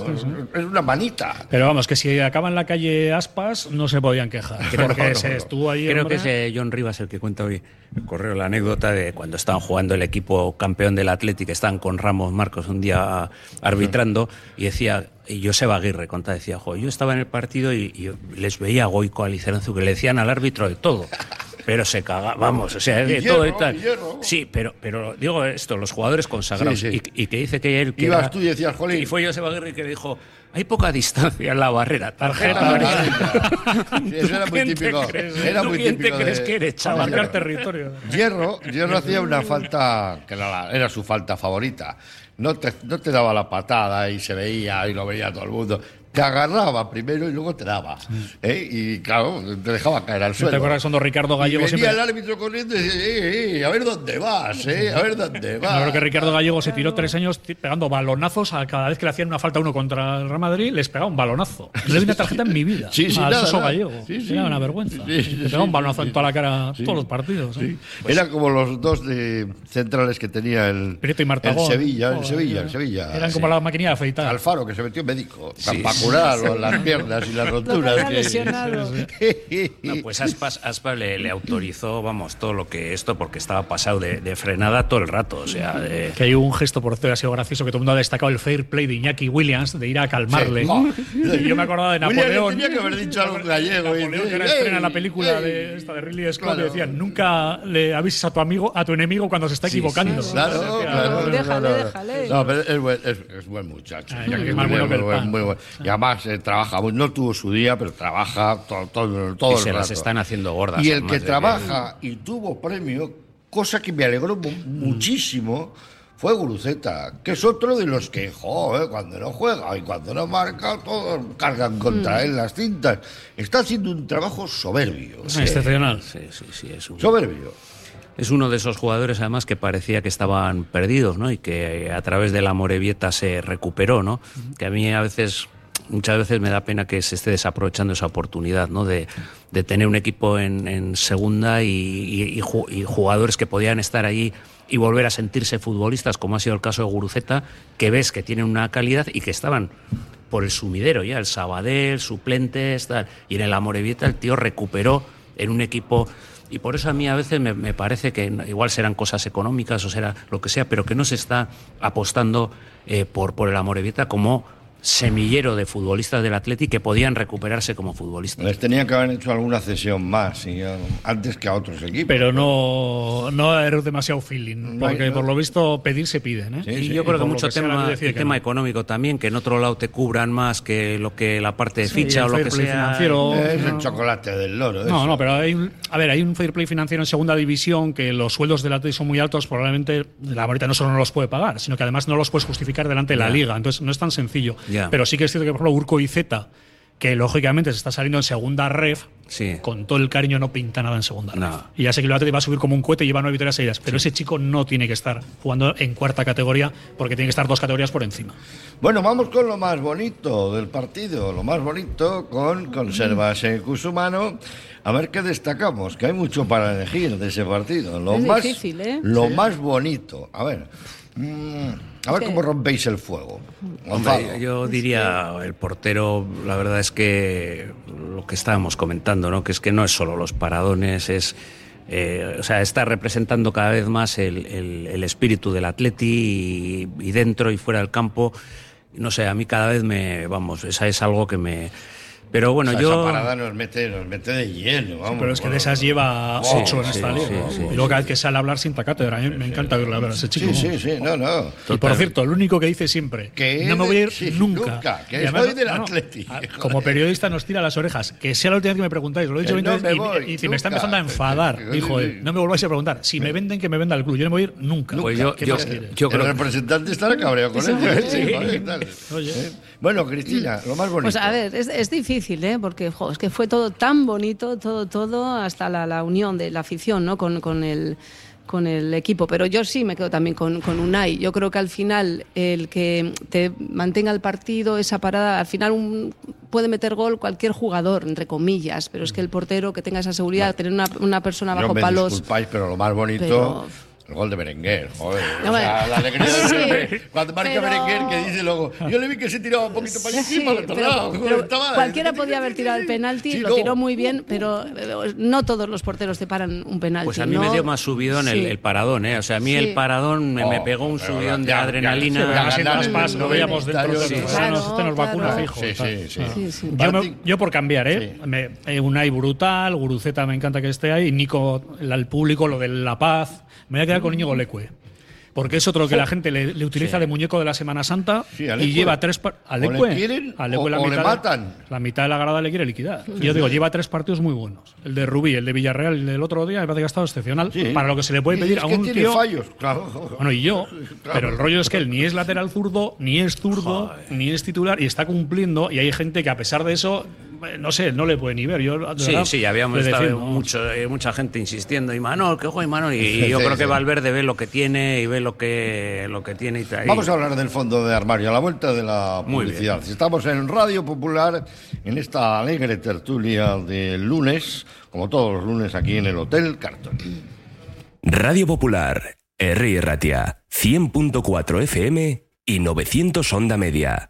Speaker 3: Es una manita.
Speaker 6: Pero vamos, que si acaba en la calle Aspas, no se podían quejar. Creo que se estuvo ahí.
Speaker 5: Creo que es John Rivas el que cuenta hoy el correo la anécdota de cuando estaban jugando el equipo campeón del Atlético, estaban con Ramos Marcos un día arbitrando y decía y Joseba Aguirre conta, decía, yo estaba en el partido y, les veía a Goico, a Liceranzu, que le decían al árbitro de todo pero se caga, vamos, o sea, de todo y tal. Sí, pero, pero digo esto, los jugadores consagrados, Y, que dice que él... Que
Speaker 3: Ibas tú y decías, Jolín.
Speaker 5: Y fue José Aguirre que dijo, hay poca distancia en la barrera, tarjeta amarilla.
Speaker 3: eso era muy típico. Era muy
Speaker 5: ¿Quién
Speaker 3: típico
Speaker 5: te crees que eres, chaval?
Speaker 6: Territorio.
Speaker 3: Hierro, Hierro hacía una falta, que era, era su falta favorita. No te, no te daba la patada y se veía y lo veía todo el mundo te agarraba primero y luego te daba. ¿eh? Y claro, te dejaba caer al suelo.
Speaker 6: ¿Te acuerdas cuando Ricardo Gallego
Speaker 3: y venía el árbitro corriendo y decía, eh, eh, a ver dónde vas, eh, a ver dónde vas.
Speaker 6: Creo que Ricardo Gallego se tiró tres años pegando balonazos a cada vez que le hacían una falta uno contra el Real Madrid, les pegaba un balonazo. No le vi una tarjeta en mi vida.
Speaker 3: Sí, sí,
Speaker 6: a
Speaker 3: nada,
Speaker 6: Gallego. Sí, sí. Era una vergüenza. le pegaba un balonazo en toda la cara todos los partidos. ¿eh?
Speaker 3: Pues, Eran como los dos de centrales que tenía el,
Speaker 6: Prieto y Martagón.
Speaker 3: el Sevilla, el Sevilla, el Sevilla.
Speaker 6: Eran como la maquinilla de afeitar.
Speaker 3: Alfaro, que se metió médico. Para curar la piernas y las roturas.
Speaker 5: no, pues Aspas, Aspas le, autorizó, vamos, todo lo que esto, porque estaba pasado de, frenada todo el rato. O sea,
Speaker 6: Que hay un gesto, por cierto, ha sido gracioso, que todo el mundo ha destacado el fair play de Iñaki Williams, de ir a calmarle. Y yo me acordaba de Napoleón.
Speaker 3: tenía que haber dicho algo gallego.
Speaker 6: Napoleón, que era estrena la película de, esta de Ridley Scott, claro. decían, nunca le avises a tu amigo, a tu enemigo cuando se está equivocando.
Speaker 3: claro, claro,
Speaker 4: Déjale, déjale.
Speaker 3: No, pero es buen, es, buen muchacho.
Speaker 6: es más bueno que el pan.
Speaker 3: Muy bueno. Y además eh, trabaja no tuvo su día, pero trabaja todo, todo, todo
Speaker 5: y se las están haciendo gordas.
Speaker 3: Y el que trabaja y tuvo premio, cosa que me alegró muchísimo, fue Guruceta, que es otro de los que, joder, cuando no juega y cuando no marca, todos cargan contra mm. él las cintas. Está haciendo un trabajo soberbio.
Speaker 6: Excepcional.
Speaker 5: Sí, sí, sí, es un...
Speaker 3: Soberbio
Speaker 5: es uno de esos jugadores además que parecía que estaban perdidos, ¿no? Y que a través de la Morevieta se recuperó, ¿no? Que a mí a veces muchas veces me da pena que se esté desaprovechando esa oportunidad ¿no? de, tener un equipo en, segunda y, jugadores que podían estar allí y volver a sentirse futbolistas, como ha sido el caso de Guruceta, que ves que tienen una calidad y que estaban por el sumidero ya, el Sabadell, suplentes, tal. y en el Amorebieta el tío recuperó en un equipo y por eso a mí a veces me, parece que igual serán cosas económicas o será lo que sea, pero que no se está apostando eh, por, por el Amorebieta como semillero de futbolistas del Atleti que podían recuperarse como futbolistas.
Speaker 3: Les tenía que haber hecho alguna cesión más antes que a otros equipos.
Speaker 6: Pero no, no era demasiado feeling, porque por lo visto pedir se piden. ¿eh?
Speaker 5: y yo creo que mucho tema, tema económico también, que en otro lado te cubran más que lo que la parte de ficha o lo que sea.
Speaker 3: Financiero, es el chocolate del loro.
Speaker 6: No, no, pero hay un, a ver, hay un fair play financiero en segunda división que los sueldos del Atleti son muy altos, probablemente la ahorita no solo no los puede pagar, sino que además no los puedes justificar delante de la liga. Entonces no es tan sencillo. Pero sí que es cierto que, por ejemplo, Urco y Z, que lógicamente se está saliendo en segunda ref, con todo el cariño no pinta nada en segunda ref. Y ya sé que el Atleti va a subir como un cohete y lleva nueve victorias seguidas, pero ese chico no tiene que estar jugando en cuarta categoría porque tiene que estar dos categorías por encima.
Speaker 3: Bueno, vamos con lo más bonito del partido, lo más bonito con Conservas en Cusumano. A ver qué destacamos, que hay mucho para elegir de ese partido. Lo, más, ¿eh? lo más bonito. A ver. Mm, a ver cómo rompéis el fuego.
Speaker 5: yo diría, el portero, la verdad es que lo que estábamos comentando, ¿no? que es que no es solo los paradones, es... Eh, o sea, está representando cada vez más el, espíritu del atleti y, dentro y fuera del campo. No sé, a mí cada vez me, vamos, esa es algo que me, pero bueno, yo.
Speaker 3: Esa parada nos mete, nos mete de lleno. Vamos,
Speaker 6: pero es que de esas lleva ocho en esta liga. y luego cada vez que sale a hablar sin cátedra, me encanta verla a ese chico.
Speaker 3: Sí, sí, sí, no, no.
Speaker 6: Y por cierto, lo único que dice siempre, que no me voy a ir nunca.
Speaker 3: nunca que soy del Atlético.
Speaker 6: como periodista nos tira las orejas. Que sea la última vez que me preguntáis, lo he dicho 20 veces y, y, me está empezando a enfadar. Dijo él, no me volváis a preguntar. Si me venden, que me venda el club. Yo no me voy a ir nunca.
Speaker 5: Pues yo,
Speaker 6: ¿Qué
Speaker 5: yo, yo
Speaker 3: creo el representante estará cabreado con él. Bueno, Cristina, lo más bonito.
Speaker 4: Pues a ver, es difícil, ¿eh? Porque es que fue todo tan bonito, todo, todo, hasta la, unión de la afición, ¿no? Con, con el con el equipo, pero yo sí me quedo también con, con, Unai. Yo creo que al final el que te mantenga el partido, esa parada, al final puede meter gol cualquier jugador, entre comillas, pero es que el portero que tenga esa seguridad, tener una, una persona bajo
Speaker 3: me
Speaker 4: palos.
Speaker 3: Disculpáis, pero lo más bonito. El gol de Berenguer, joder. o sea, la alegría de Pepe. Cuando marca Berenguer, que dice luego, yo le vi que se tiraba un poquito para allá encima, sí, pero,
Speaker 4: pero cualquiera podía haber tirado el penalti, lo tiró muy bien, pero eh, no todos los porteros te paran un penalti.
Speaker 5: Pues a mí me dio más subidón el, el, paradón, ¿eh? O sea, a mí el paradón me, me, oh, pegó un subidón de adrenalina.
Speaker 6: no veíamos dentro de los este nos vacuna fijo. Sí, sí, Yo por cambiar, ¿eh? eh Unai brutal, Guruceta me encanta que esté ahí, Nico, el público, lo de La Paz me voy a quedar con Íñigo Leque. Porque es otro que la gente le, utiliza de muñeco de la Semana Santa y lleva tres
Speaker 3: a Leque, quieren, a Leque la, mitad, matan.
Speaker 6: la mitad de la grada le quiere liquidar. yo digo, lleva tres partidos muy buenos. El de Rubí, el de Villarreal el del otro día me parece que ha estado excepcional para lo que se le puede pedir a un tío.
Speaker 3: fallos,
Speaker 6: Bueno, y yo, pero el rollo es que él ni es lateral zurdo, ni es zurdo, ni es titular y está cumpliendo y hay gente que a pesar de eso no sé, no le puede ni ver. Yo,
Speaker 5: sí, sí, habíamos estado mucho, eh, mucha gente insistiendo, y Manol, que ojo, y Manol, y, yo creo que Valverde ve lo que tiene y ve lo que, lo que tiene. Y
Speaker 3: Vamos a hablar del fondo de armario, a la vuelta de la publicidad. Estamos en Radio Popular, en esta alegre tertulia del lunes, como todos los lunes aquí en el Hotel Carton.
Speaker 8: Radio Popular, R. Ratia, 100.4 FM y 900 Onda Media.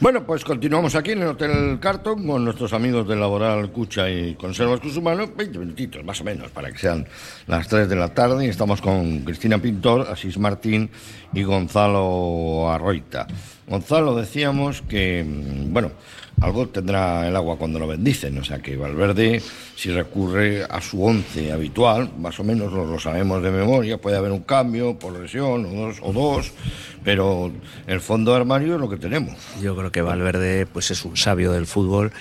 Speaker 3: Bueno, pues continuamos aquí en el Hotel Carton con nuestros amigos de Laboral Cucha y Conservas Cusumano, 20 minutitos más o menos para que sean las 3 de la tarde y estamos con Cristina Pintor, Asís Martín y Gonzalo Arroita. Gonzalo, decíamos que, mm, bueno, algo tendrá el agua cuando lo bendicen, o sea que Valverde, si recurre a su once habitual, más o menos lo, sabemos de memoria, puede haber un cambio por lesión o dos, o dos, pero el fondo de armario es lo que tenemos.
Speaker 5: Yo creo que Valverde pues es un sabio del fútbol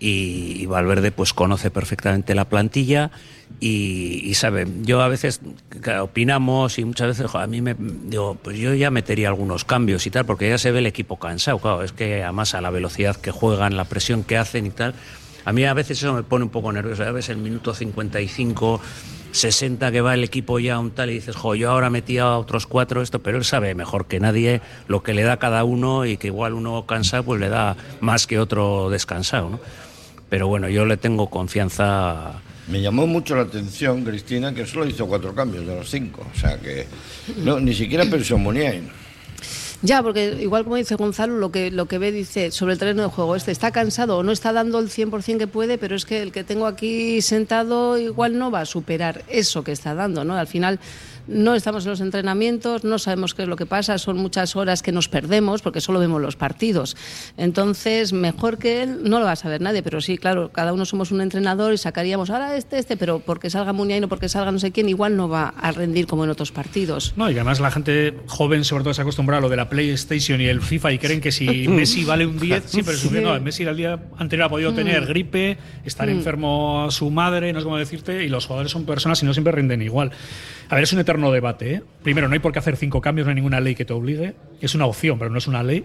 Speaker 5: y, Valverde pues conoce perfectamente la plantilla y, sabe, yo a veces opinamos y muchas veces a mí me digo, pues yo ya metería algunos cambios y tal, porque ya se ve el equipo cansado, claro, es que además a la velocidad que juegan, la presión que hacen y tal, a mí a veces eso me pone un poco nervioso, a veces el minuto 55 60 que va el equipo ya un tal y dices, jo, yo ahora metía a otros cuatro esto, pero él sabe mejor que nadie lo que le da cada uno y que igual uno cansado pues le da más que otro descansado, ¿no? Pero bueno, yo le tengo confianza.
Speaker 3: Me llamó mucho la atención, Cristina, que solo hizo cuatro cambios de los cinco. O sea que no, ni siquiera pensó en.
Speaker 4: Ya, porque igual como dice Gonzalo, lo que, lo que ve dice sobre el terreno de juego, este está cansado o no está dando el 100% que puede, pero es que el que tengo aquí sentado igual no va a superar eso que está dando, ¿no? Al final no estamos en los entrenamientos, no sabemos qué es lo que pasa, son muchas horas que nos perdemos porque solo vemos los partidos. Entonces, mejor que él no lo va a saber nadie, pero sí, claro, cada uno somos un entrenador y sacaríamos ahora este, este, pero porque salga Muniain o porque salga no sé quién, igual no va a rendir como en otros partidos.
Speaker 6: No, y además la gente joven sobre todo se acostumbra a lo de la PlayStation y el FIFA y creen que si Messi vale un 10, sí, pero sí. no, Messi el día anterior ha podido tener mm. gripe, estar mm. enfermo a su madre, no sé cómo decirte, y los jugadores son personas y no siempre rinden igual. A ver, es un eterno debate. ¿eh? Primero, no hay por qué hacer cinco cambios, no hay ninguna ley que te obligue. Es una opción, pero no es una ley.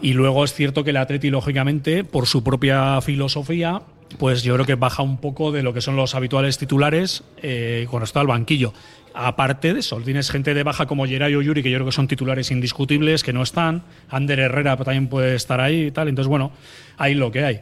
Speaker 6: Y luego es cierto que el Atleti, lógicamente, por su propia filosofía, pues yo creo que baja un poco de lo que son los habituales titulares eh, con respecto al banquillo. Aparte de eso, tienes gente de baja como Geray o Yuri, que yo creo que son titulares indiscutibles, que no están. Ander Herrera también puede estar ahí y tal. Entonces, bueno, ahí lo que hay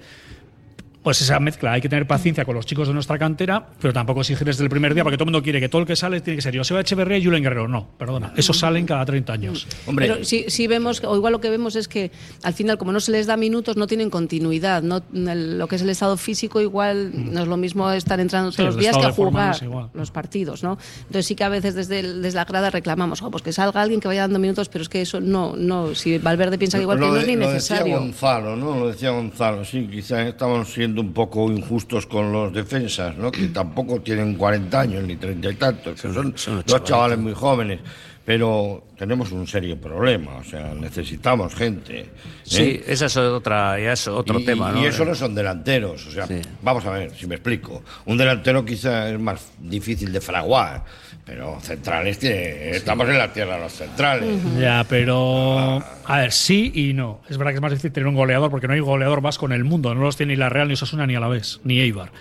Speaker 6: pues esa mezcla. Hay que tener paciencia con los chicos de nuestra cantera, pero tampoco exigir desde el primer día, porque todo el mundo quiere que todo el que sale tiene que ser Joseba Echeverría y Julen Guerrero. No, perdona. Eso salen cada 30 años.
Speaker 4: Hombre. Pero sí, vemos, o igual lo que vemos es que al final, como no se les da minutos, no tienen continuidad. No, lo que es el estado físico, igual mm. no es lo mismo estar entrando todos los días que jugar los partidos. ¿no? Entonces sí que a veces desde, desde la grada reclamamos, oh, pues que salga alguien que vaya dando minutos, pero es que eso no, no si Valverde piensa que igual que no es ni necesario.
Speaker 3: Lo decía Gonzalo, ¿no? Lo decía Gonzalo, sí, quizás estamos siendo un poco injustos con los defensas, ¿no? que tampoco tienen 40 años ni 30 y tantos, que son, dos chavales muy jóvenes. Pero tenemos un serio problema, o sea, necesitamos gente. ¿eh?
Speaker 5: Sí, esa es otra, ya es otro tema, ¿no?
Speaker 3: Y eso no son delanteros, o sea, vamos a ver si me explico. Un delantero quizá es más difícil de fraguar, pero centrales, que estamos en la tierra de los centrales.
Speaker 6: Ya, pero a ver, sí y no. Es verdad que es más difícil tener un goleador porque no hay goleador vasco en el mundo, no los tiene ni la Real, ni Osasuna, ni a la vez, ni Eibar.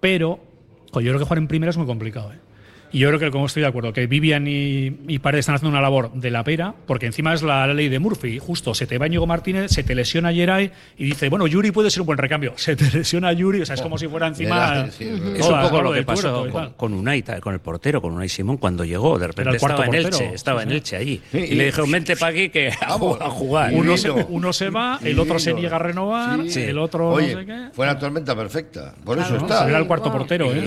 Speaker 6: Pero, yo creo que jugar en primera es muy complicado, ¿eh? Y yo creo que, como estoy de acuerdo, que Vivian y, y Paredes están haciendo una labor de la pera, porque encima es la, ley de Murphy. Justo, se te va Íñigo Martínez, se te lesiona Yeray y dice, bueno, Yuri puede ser un buen recambio. Se te lesiona Yuri, o sea, es como si fuera encima.
Speaker 5: es un poco lo que pasó con, Unai, con el portero, con Unai Simón, cuando llegó. De repente estaba en Elche, estaba en Elche allí. y le dijeron, vente para aquí que a, jugar.
Speaker 6: Uno se, uno se, va, el otro se niega a renovar, el otro
Speaker 3: Oye,
Speaker 6: no sé qué.
Speaker 3: Fue la tormenta perfecta. Por eso está.
Speaker 6: Era el cuarto portero, ¿eh?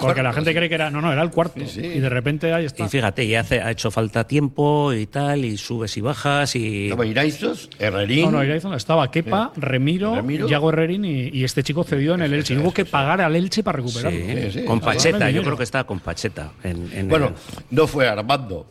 Speaker 6: Porque la gente cree que era. No, no, era el cuarto. Y de repente
Speaker 5: y fíjate, ya hace, ha hecho falta tiempo y tal, y subes y bajas. y
Speaker 3: ¿Estaba Iraizos? ¿Herrerín?
Speaker 6: No, no, Iraizos estaba Kepa, Remiro, ¿Remiro? Yago Herrerín y, este chico cedió en el Elche. Y hubo que pagar al Elche para recuperarlo.
Speaker 5: con Pacheta, yo creo que estaba con Pacheta. En,
Speaker 3: bueno, no fue Armando.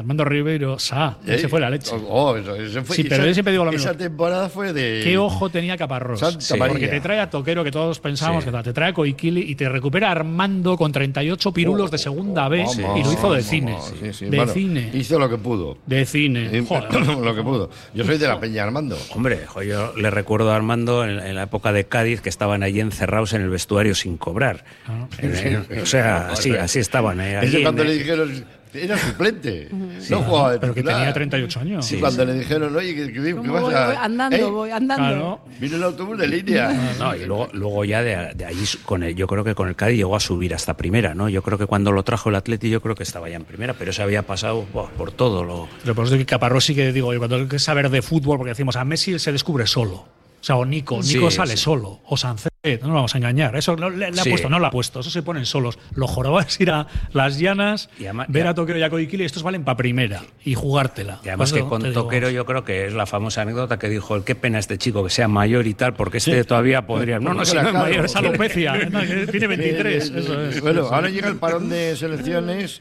Speaker 6: Armando Ribeiro Sa, ese fue la leche.
Speaker 3: Oh, eso, fue,
Speaker 6: sí, pero yo siempre digo lo mismo.
Speaker 3: Esa temporada fue de.
Speaker 6: ¿Qué ojo tenía Caparrós? porque te trae a Toquero, que todos pensábamos que te trae a Coiquili y te recupera Armando con 38 pirulos de segunda vez y lo hizo de cine. de cine.
Speaker 3: Hizo lo que pudo.
Speaker 6: De cine.
Speaker 3: lo que pudo. Yo soy de la Peña Armando.
Speaker 5: Hombre, yo le recuerdo a Armando en, la época de Cádiz que estaban allí encerrados en el vestuario sin cobrar. Ah. o sea, así, así estaban. Eh,
Speaker 3: cuando le dijeron era suplente. no jugaba de
Speaker 6: Pero que tenía 38 años.
Speaker 3: Sí, cuando le dijeron, oye, ¿qué, qué, vas
Speaker 4: a...? andando, ¿Eh? voy andando.
Speaker 3: Vino el autobús de línea.
Speaker 5: No, y luego, luego ya de, allí, con el, yo creo que con el Cádiz llegó a subir hasta primera, ¿no? Yo creo que cuando lo trajo el Atleti, yo creo que estaba ya en primera, pero se había pasado por todo. Lo...
Speaker 6: Pero por eso que Caparrós sí que digo, cuando hay que saber de fútbol, porque decimos, a Messi se descubre solo. O sea, o Nico, Nico sale solo, o Sancet, no nos vamos a engañar. Eso le, ha puesto, no lo ha puesto, eso se ponen solos. Lo jorobado es ir a las llanas, ver a Toquero y a Codiquili, estos valen para primera y jugártela.
Speaker 5: Y además que con Toquero yo creo que es la famosa anécdota que dijo, qué pena este chico que sea mayor y tal, porque este todavía podría...
Speaker 6: No, no, si no es mayor, es alopecia, tiene 23.
Speaker 3: Bueno, ahora llega el parón de selecciones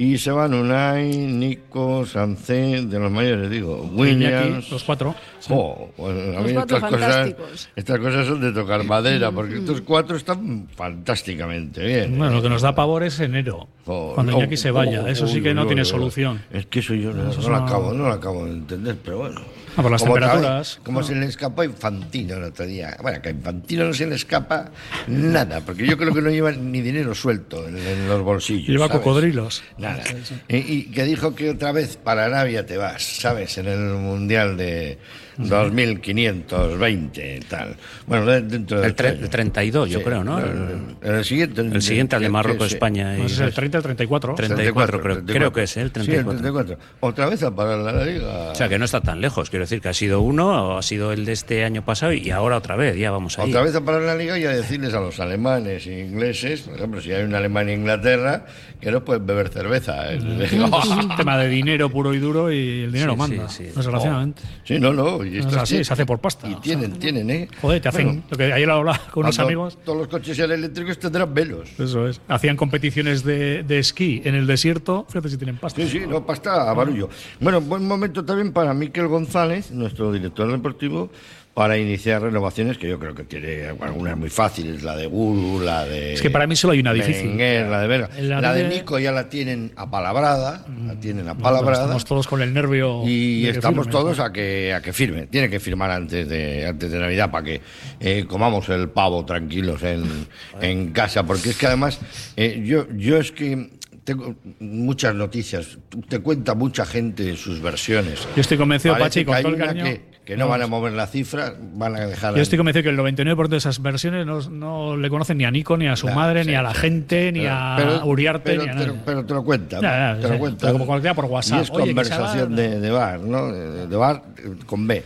Speaker 3: y se van Unai, Nico, Sancé, de los mayores, digo, Williams.
Speaker 6: los cuatro.
Speaker 3: Oh, a mí estas cosas, estas cosas son de tocar madera, porque estos cuatro están fantásticamente bien.
Speaker 6: Bueno, lo que nos da pavor es enero, oh, cuando Iñaki se vaya. eso sí que no, tiene solución.
Speaker 3: Es que eso yo no, lo acabo, no lo acabo de entender, pero bueno.
Speaker 6: Ah, por las como temperaturas.
Speaker 3: como se le escapó a Infantino el otro día. Bueno, que a Infantino no se le escapa nada, porque yo creo que no lleva ni dinero suelto en, los bolsillos.
Speaker 6: Lleva cocodrilos.
Speaker 3: Nada. y, que dijo que otra vez para Arabia te vas, ¿sabes? En el Mundial de 2520 tal. Bueno, dentro
Speaker 5: del el, 32, yo creo, ¿no?
Speaker 3: El, siguiente.
Speaker 5: El siguiente, al de Marruecos, España.
Speaker 6: Y, es el 30 el 34.
Speaker 5: 34, creo, creo, que es el 34.
Speaker 3: Sí, el 34. Otra vez a parar la liga.
Speaker 5: O sea, que no está tan lejos. Quiero decir que ha sido uno, ha sido el de este año pasado y ahora otra vez, ya vamos a
Speaker 3: Otra vez a parar la liga y a decirles a los alemanes e ingleses, por ejemplo, si hay un alemán en Inglaterra, que no pueden beber cerveza.
Speaker 6: Es un tema de dinero puro y duro y el dinero manda, sí, desgraciadamente.
Speaker 3: sí, no, no.
Speaker 6: Y esto así, se hace por pasta.
Speaker 3: Y tienen, tienen, ¿eh?
Speaker 6: Joder, te hacen. lo que ayer hablaba con unos amigos.
Speaker 3: Todos los coches eléctricos tendrán velos.
Speaker 6: Eso es. Hacían competiciones de, de, esquí en el desierto. Fíjate si tienen pasta.
Speaker 3: Sí, sí, no, pasta a barullo. Bueno, buen momento también para Miquel González, nuestro director deportivo para iniciar renovaciones que yo creo que tiene algunas muy fáciles, la de Guru, la de.
Speaker 6: Es que para mí solo hay una difícil.
Speaker 3: la de Vega. La, de, Nico ya la tienen apalabrada, la mm. tienen apalabrada.
Speaker 6: Estamos todos con el nervio.
Speaker 3: Y estamos todos a que a que firme. Tiene que firmar antes de antes de Navidad para que eh, comamos el pavo tranquilos en, en, casa, porque es que además eh, yo yo es que tengo muchas noticias. Te cuenta mucha gente sus versiones.
Speaker 6: Yo estoy convencido, Pachi, con todo el cariño
Speaker 3: que no van a mover la cifra, van a dejar.
Speaker 6: Yo estoy convencido que el 99% de esas versiones no, le conocen ni a Nico, ni a su madre, ni a la gente, ni a Uriarte,
Speaker 3: pero,
Speaker 6: ni a
Speaker 3: pero te lo cuentan. te lo cuentan.
Speaker 6: como cualquiera por WhatsApp.
Speaker 3: Y es conversación de, bar, ¿no? De bar con B.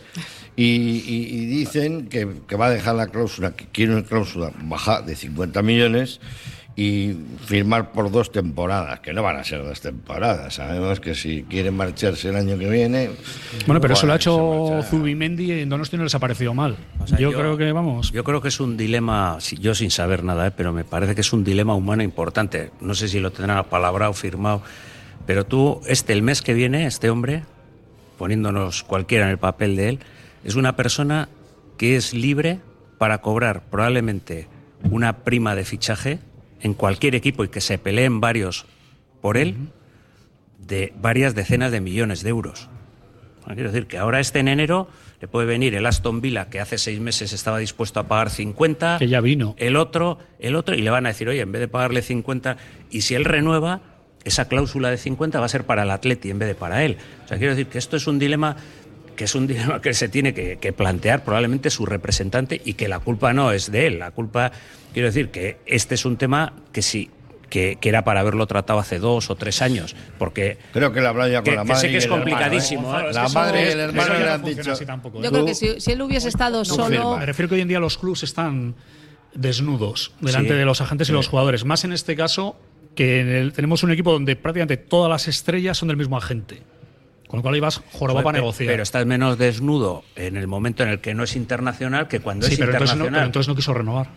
Speaker 3: Y, dicen que, que, va a dejar la cláusula, que quiere una cláusula baja de 50 millones y firmar por dos temporadas, que no van a ser dos temporadas. Sabemos que si quieren marcharse el año que viene.
Speaker 6: Bueno, pero eso lo ha hecho Zubimendi y en Donosti no les ha parecido mal. yo, creo que, vamos.
Speaker 5: Yo creo que es un dilema, yo sin saber nada, ¿eh? pero me parece que es un dilema humano importante. No sé si lo tendrán apalabrado, firmado Pero tú, este, el mes que viene, este hombre, poniéndonos cualquiera en el papel de él, es una persona que es libre para cobrar probablemente una prima de fichaje en cualquier equipo y que se peleen varios por él de varias decenas de millones de euros. Quiero decir que ahora este en enero le puede venir el Aston Villa que hace seis meses estaba dispuesto a pagar 50.
Speaker 6: Que ya vino.
Speaker 5: El otro, el otro, y le van a decir, oye, en vez de pagarle 50, y si él renueva, esa cláusula de 50 va a ser para el Atleti en vez de para él. O sea, quiero decir que esto es un dilema que es un dilema que se tiene que, que, plantear probablemente su representante y que la culpa no es de él. La culpa, quiero decir que este es un tema que si que, era para haberlo tratado hace dos o tres años, porque
Speaker 3: creo que la hablado ya con la madre.
Speaker 5: Que sé que es complicadísimo.
Speaker 3: ¿eh? La madre y el hermano le han dicho.
Speaker 4: Yo creo que si, si, él hubiese estado solo.
Speaker 6: Me refiero que hoy en día los clubs están desnudos delante de los agentes y los jugadores. Más en este caso que tenemos un equipo donde prácticamente todas las estrellas son del mismo agente. Con lo cual ibas jorobado para negociar.
Speaker 5: Pero estás menos desnudo en el momento en el que no es internacional que cuando es
Speaker 6: pero
Speaker 5: internacional.
Speaker 6: Entonces no, pero entonces no quiso renovar.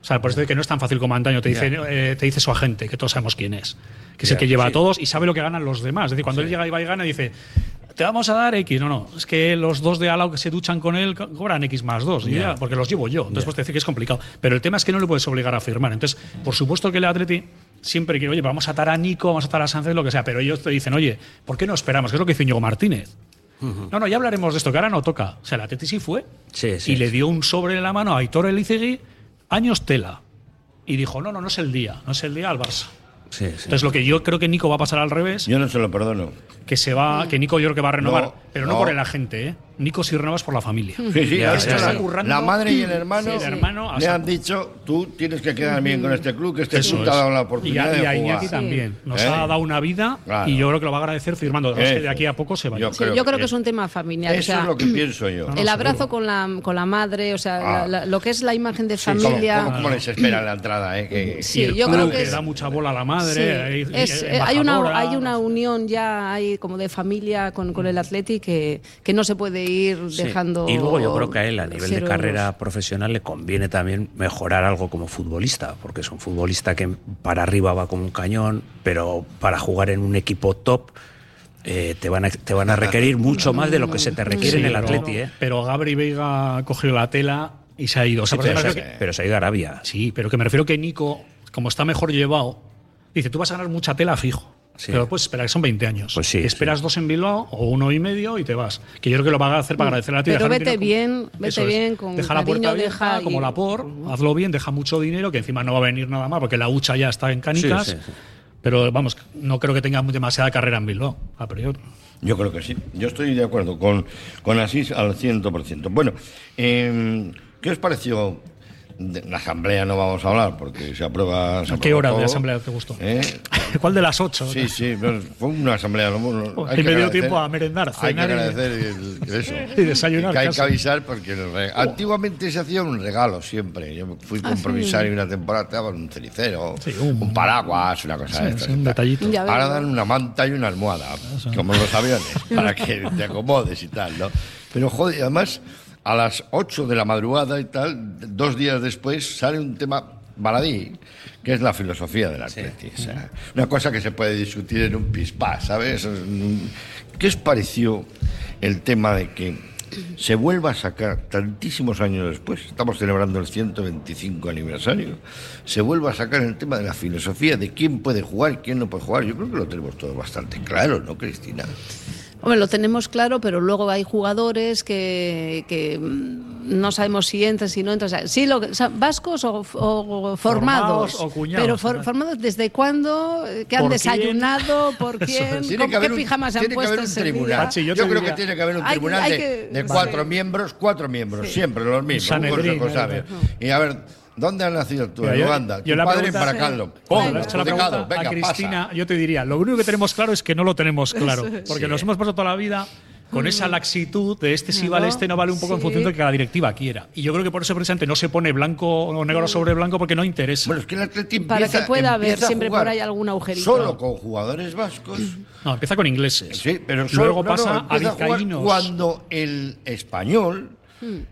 Speaker 6: O sea, por eso de que no es tan fácil como antaño. Te dice, eh, te dice su agente, que todos sabemos quién es. Que es el que lleva a todos y sabe lo que ganan los demás. Es decir, cuando él llega y va y gana, dice, te vamos a dar X. No, no. Es que los dos de Alao que se duchan con él cobran X más dos. Ya, porque los llevo yo. Entonces, pues te dice que es complicado. Pero el tema es que no le puedes obligar a firmar. Entonces, por supuesto que el Atleti siempre quiere, oye, vamos a atar a Nico, vamos a atar a Sánchez, lo que sea. Pero ellos te dicen, oye, ¿por qué no esperamos? Que es lo que dice Íñigo Martínez. No, no, ya hablaremos de esto, que ahora no toca. O sea, el Atleti sí fue.
Speaker 5: Sí, sí,
Speaker 6: y le dio un sobre en la mano a Aitor Elizegui, años tela y dijo, no, no, no es el día, no es el día al Barça.
Speaker 5: Sí, sí.
Speaker 6: Entonces lo que yo creo que Nico va a pasar al revés.
Speaker 3: Yo no se lo perdono.
Speaker 6: Que se va, que Nico yo creo que va a renovar,
Speaker 3: No,
Speaker 6: pero no,
Speaker 3: no.
Speaker 6: por el agente, ¿eh? Nico si renovas por la familia.
Speaker 3: Sí, sí,
Speaker 5: Ya, ya, ya.
Speaker 3: la,
Speaker 6: currando.
Speaker 3: la madre y el hermano,
Speaker 6: Sí, el hermano
Speaker 3: le han dicho, tú tienes que quedar bien con este club, que este
Speaker 6: Eso
Speaker 3: club te ha dado la
Speaker 6: y
Speaker 3: oportunidad
Speaker 6: a, y a
Speaker 3: de
Speaker 6: Iñaki
Speaker 3: jugar.
Speaker 6: también. Nos
Speaker 3: ¿Eh?
Speaker 6: ha dado una vida
Speaker 3: Claro.
Speaker 6: y yo creo que lo va a agradecer firmando. Es que de aquí a poco se va.
Speaker 3: Yo
Speaker 4: Sí,
Speaker 3: creo
Speaker 4: yo creo
Speaker 3: que-
Speaker 4: que es un tema familiar.
Speaker 3: Eso
Speaker 4: o sea,
Speaker 3: es lo que pienso yo.
Speaker 4: el abrazo con la, con la madre, o sea,
Speaker 3: Ah.
Speaker 4: la- la- lo que es la imagen de
Speaker 3: Sí, ¿cómo-
Speaker 4: familia.
Speaker 3: ¿Cómo, cómo les espera la entrada? Eh? Que-
Speaker 4: Sí,
Speaker 6: Y el
Speaker 4: yo
Speaker 6: club
Speaker 4: creo que
Speaker 6: da mucha bola a la
Speaker 4: Sí,
Speaker 6: madre. hay
Speaker 4: una unión ya hay como de familia con, con el Atleti que, que no se puede ir
Speaker 5: Sí.
Speaker 4: dejando.
Speaker 5: Y luego yo creo que a él, a nivel de carrera
Speaker 4: euros.
Speaker 5: profesional, le conviene también mejorar algo como futbolista, porque es un futbolista que para arriba va como un cañón, pero para jugar en un equipo top eh, te, van a, te van a requerir mucho más de lo que se te requiere
Speaker 6: Sí,
Speaker 5: en el
Speaker 6: pero-
Speaker 5: Atleti. ¿eh?
Speaker 6: Pero Gabri Veiga cogió la tela y se ha ido. O sea,
Speaker 5: Sí, pero, se,
Speaker 6: que-
Speaker 5: pero se ha ido a Arabia.
Speaker 6: Sí, pero que me refiero que Nico, como está mejor llevado, dice, tú vas a ganar mucha tela fijo.
Speaker 5: Sí.
Speaker 6: Pero puedes esperar, que son 20 años.
Speaker 5: Pues sí,
Speaker 6: esperas dos en Bilbao o uno y medio y te vas. Que yo creo que lo va a hacer para agradecer a ti.
Speaker 4: Pero vete bien,
Speaker 6: con-
Speaker 4: vete bien, con
Speaker 6: Deja la puerta
Speaker 4: cariño,
Speaker 6: abierta,
Speaker 4: deja y-
Speaker 6: como la por, hazlo bien, deja mucho dinero, que encima no va a venir nada más, porque la hucha ya está en canicas.
Speaker 5: Sí, sí, sí.
Speaker 6: Pero vamos, no creo que tenga demasiada carrera en Bilbao, a priori.
Speaker 3: Yo creo que sí. Yo estoy de acuerdo con, con Asís al 100%. Bueno, eh, ¿qué os pareció? De la asamblea no vamos a hablar porque se aprueba. se
Speaker 6: ¿A qué hora de
Speaker 3: todo.
Speaker 6: asamblea te gustó?
Speaker 3: ¿Eh?
Speaker 6: ¿Cuál de las ocho?
Speaker 3: Sí, sí, fue una asamblea. no, no,
Speaker 6: Oh,
Speaker 3: hay
Speaker 6: y
Speaker 3: que
Speaker 6: me dio tiempo a merendar,
Speaker 3: Hay que agradecer el- el- eso.
Speaker 6: Y desayunar
Speaker 3: Que hay que avisar porque re- antiguamente se hacía un regalo siempre. Yo fui
Speaker 4: Ah,
Speaker 3: compromisario una temporada, te daban un cenicero,
Speaker 6: Sí, un-
Speaker 3: un paraguas, una cosa
Speaker 6: Sí,
Speaker 3: de estas
Speaker 6: sí, un
Speaker 3: tal.
Speaker 6: detallito.
Speaker 3: Ahora dan una manta y una almohada, como en los aviones, para que te acomodes y tal, ¿no? Pero joder, además, a las 8 de la madrugada y tal, dos días después, sale un tema baladí, que es la filosofía del Atleti. O sea, una cosa que se puede discutir en un pispá, ¿sabes? ¿Qué os pareció el tema de que se vuelva a sacar tantísimos años después, estamos celebrando el 125 aniversario, se vuelva a sacar el tema de la filosofía de quién puede jugar quién no puede jugar? Yo creo que lo tenemos todo bastante claro, ¿no, Cristina?
Speaker 4: Hombre, lo tenemos claro, pero luego hay jugadores que, que mm, no sabemos si entran, si no entran. O sea, sí, lo, que- o sea, vascos o, o formados.
Speaker 6: Formados o cuñados,
Speaker 4: pero for- formados desde cuándo, que han desayunado, por quién,
Speaker 3: Tiene
Speaker 4: con
Speaker 3: que
Speaker 4: qué
Speaker 3: un,
Speaker 4: pijamas se han
Speaker 3: tiene que
Speaker 4: puesto
Speaker 3: haber un
Speaker 4: ese día.
Speaker 3: tribunal.
Speaker 6: Pachi, yo
Speaker 3: creo
Speaker 6: diría-
Speaker 3: que tiene que haber un
Speaker 4: que-
Speaker 3: tribunal
Speaker 4: hay
Speaker 3: de,
Speaker 4: que-
Speaker 3: cuatro miembros, cuatro miembros, siempre los mismos, un consejo sabio. Y a ver, ¿dónde has nacido tú?
Speaker 6: Mira,
Speaker 3: en
Speaker 6: yo-
Speaker 3: Uganda.
Speaker 6: yo
Speaker 3: tu
Speaker 6: la
Speaker 3: padre en
Speaker 6: pregunta-
Speaker 3: Venga,
Speaker 6: a Cristina,
Speaker 3: pasa.
Speaker 6: yo te diría, lo único que tenemos claro es que no lo tenemos claro, porque nos hemos pasado toda la vida con esa laxitud de este sí vale,
Speaker 4: No,
Speaker 6: este no vale un poco en función de que la directiva quiera. Y yo creo que por eso precisamente no se pone blanco o negro sobre blanco porque no interesa.
Speaker 3: Bueno, es que el Atleti
Speaker 4: Para
Speaker 3: empieza-
Speaker 4: que pueda haber siempre por ahí algún agujerito.
Speaker 3: Solo con jugadores vascos.
Speaker 6: No, empieza con ingleses.
Speaker 3: Sí, pero solo-
Speaker 6: luego
Speaker 3: no, no,
Speaker 6: pasa a vizcaínos.
Speaker 3: Cuando el español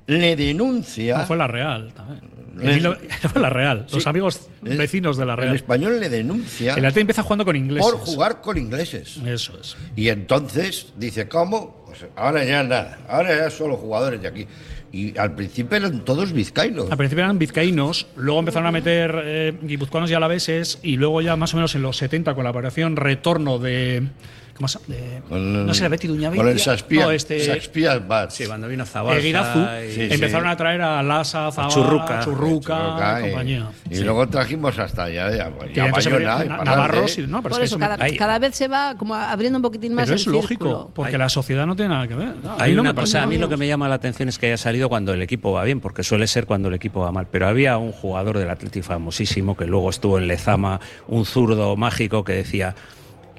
Speaker 3: le denuncia.
Speaker 6: Fue la Real también. la Real, los amigos vecinos de la Real.
Speaker 3: El español le denuncia.
Speaker 6: El Atleti empieza jugando con ingleses.
Speaker 3: Por jugar con ingleses.
Speaker 6: Eso es.
Speaker 3: Y entonces dice, ¿cómo? Pues ahora ya nada, ahora ya solo jugadores de aquí. Y al principio eran todos vizcaínos.
Speaker 6: Al principio eran vizcaínos, luego empezaron a meter eh, guipuzcoanos y alaveses, y luego ya más o menos en los 70 con la operación retorno de ¿Cómo se, de, no sé, Betty Duñavitia.
Speaker 3: Con el Saspia,
Speaker 6: no, este,
Speaker 3: Saspia Bats.
Speaker 5: Sí, cuando vino Zabalza.
Speaker 6: Eguirazu, sí, empezaron a traer a Lasa, Zavala,
Speaker 5: Churruca,
Speaker 6: Churruca,
Speaker 3: Churruca
Speaker 6: y, compañía.
Speaker 3: Y, luego trajimos hasta allá, ya,
Speaker 6: ya Bayona, y no, pero
Speaker 4: Por
Speaker 6: es
Speaker 4: eso,
Speaker 6: que
Speaker 4: cada, cada, vez se va como abriendo un poquitín más
Speaker 6: pero
Speaker 4: el
Speaker 6: es lógico,
Speaker 4: círculo.
Speaker 6: porque
Speaker 5: hay,
Speaker 6: la sociedad no tiene nada que ver. No,
Speaker 5: hay una cosa, a mí lo que me llama la atención es que haya salido cuando el equipo va bien, porque suele ser cuando el equipo va mal. Pero había un jugador del Atlético famosísimo que luego estuvo en Lezama, un zurdo mágico que decía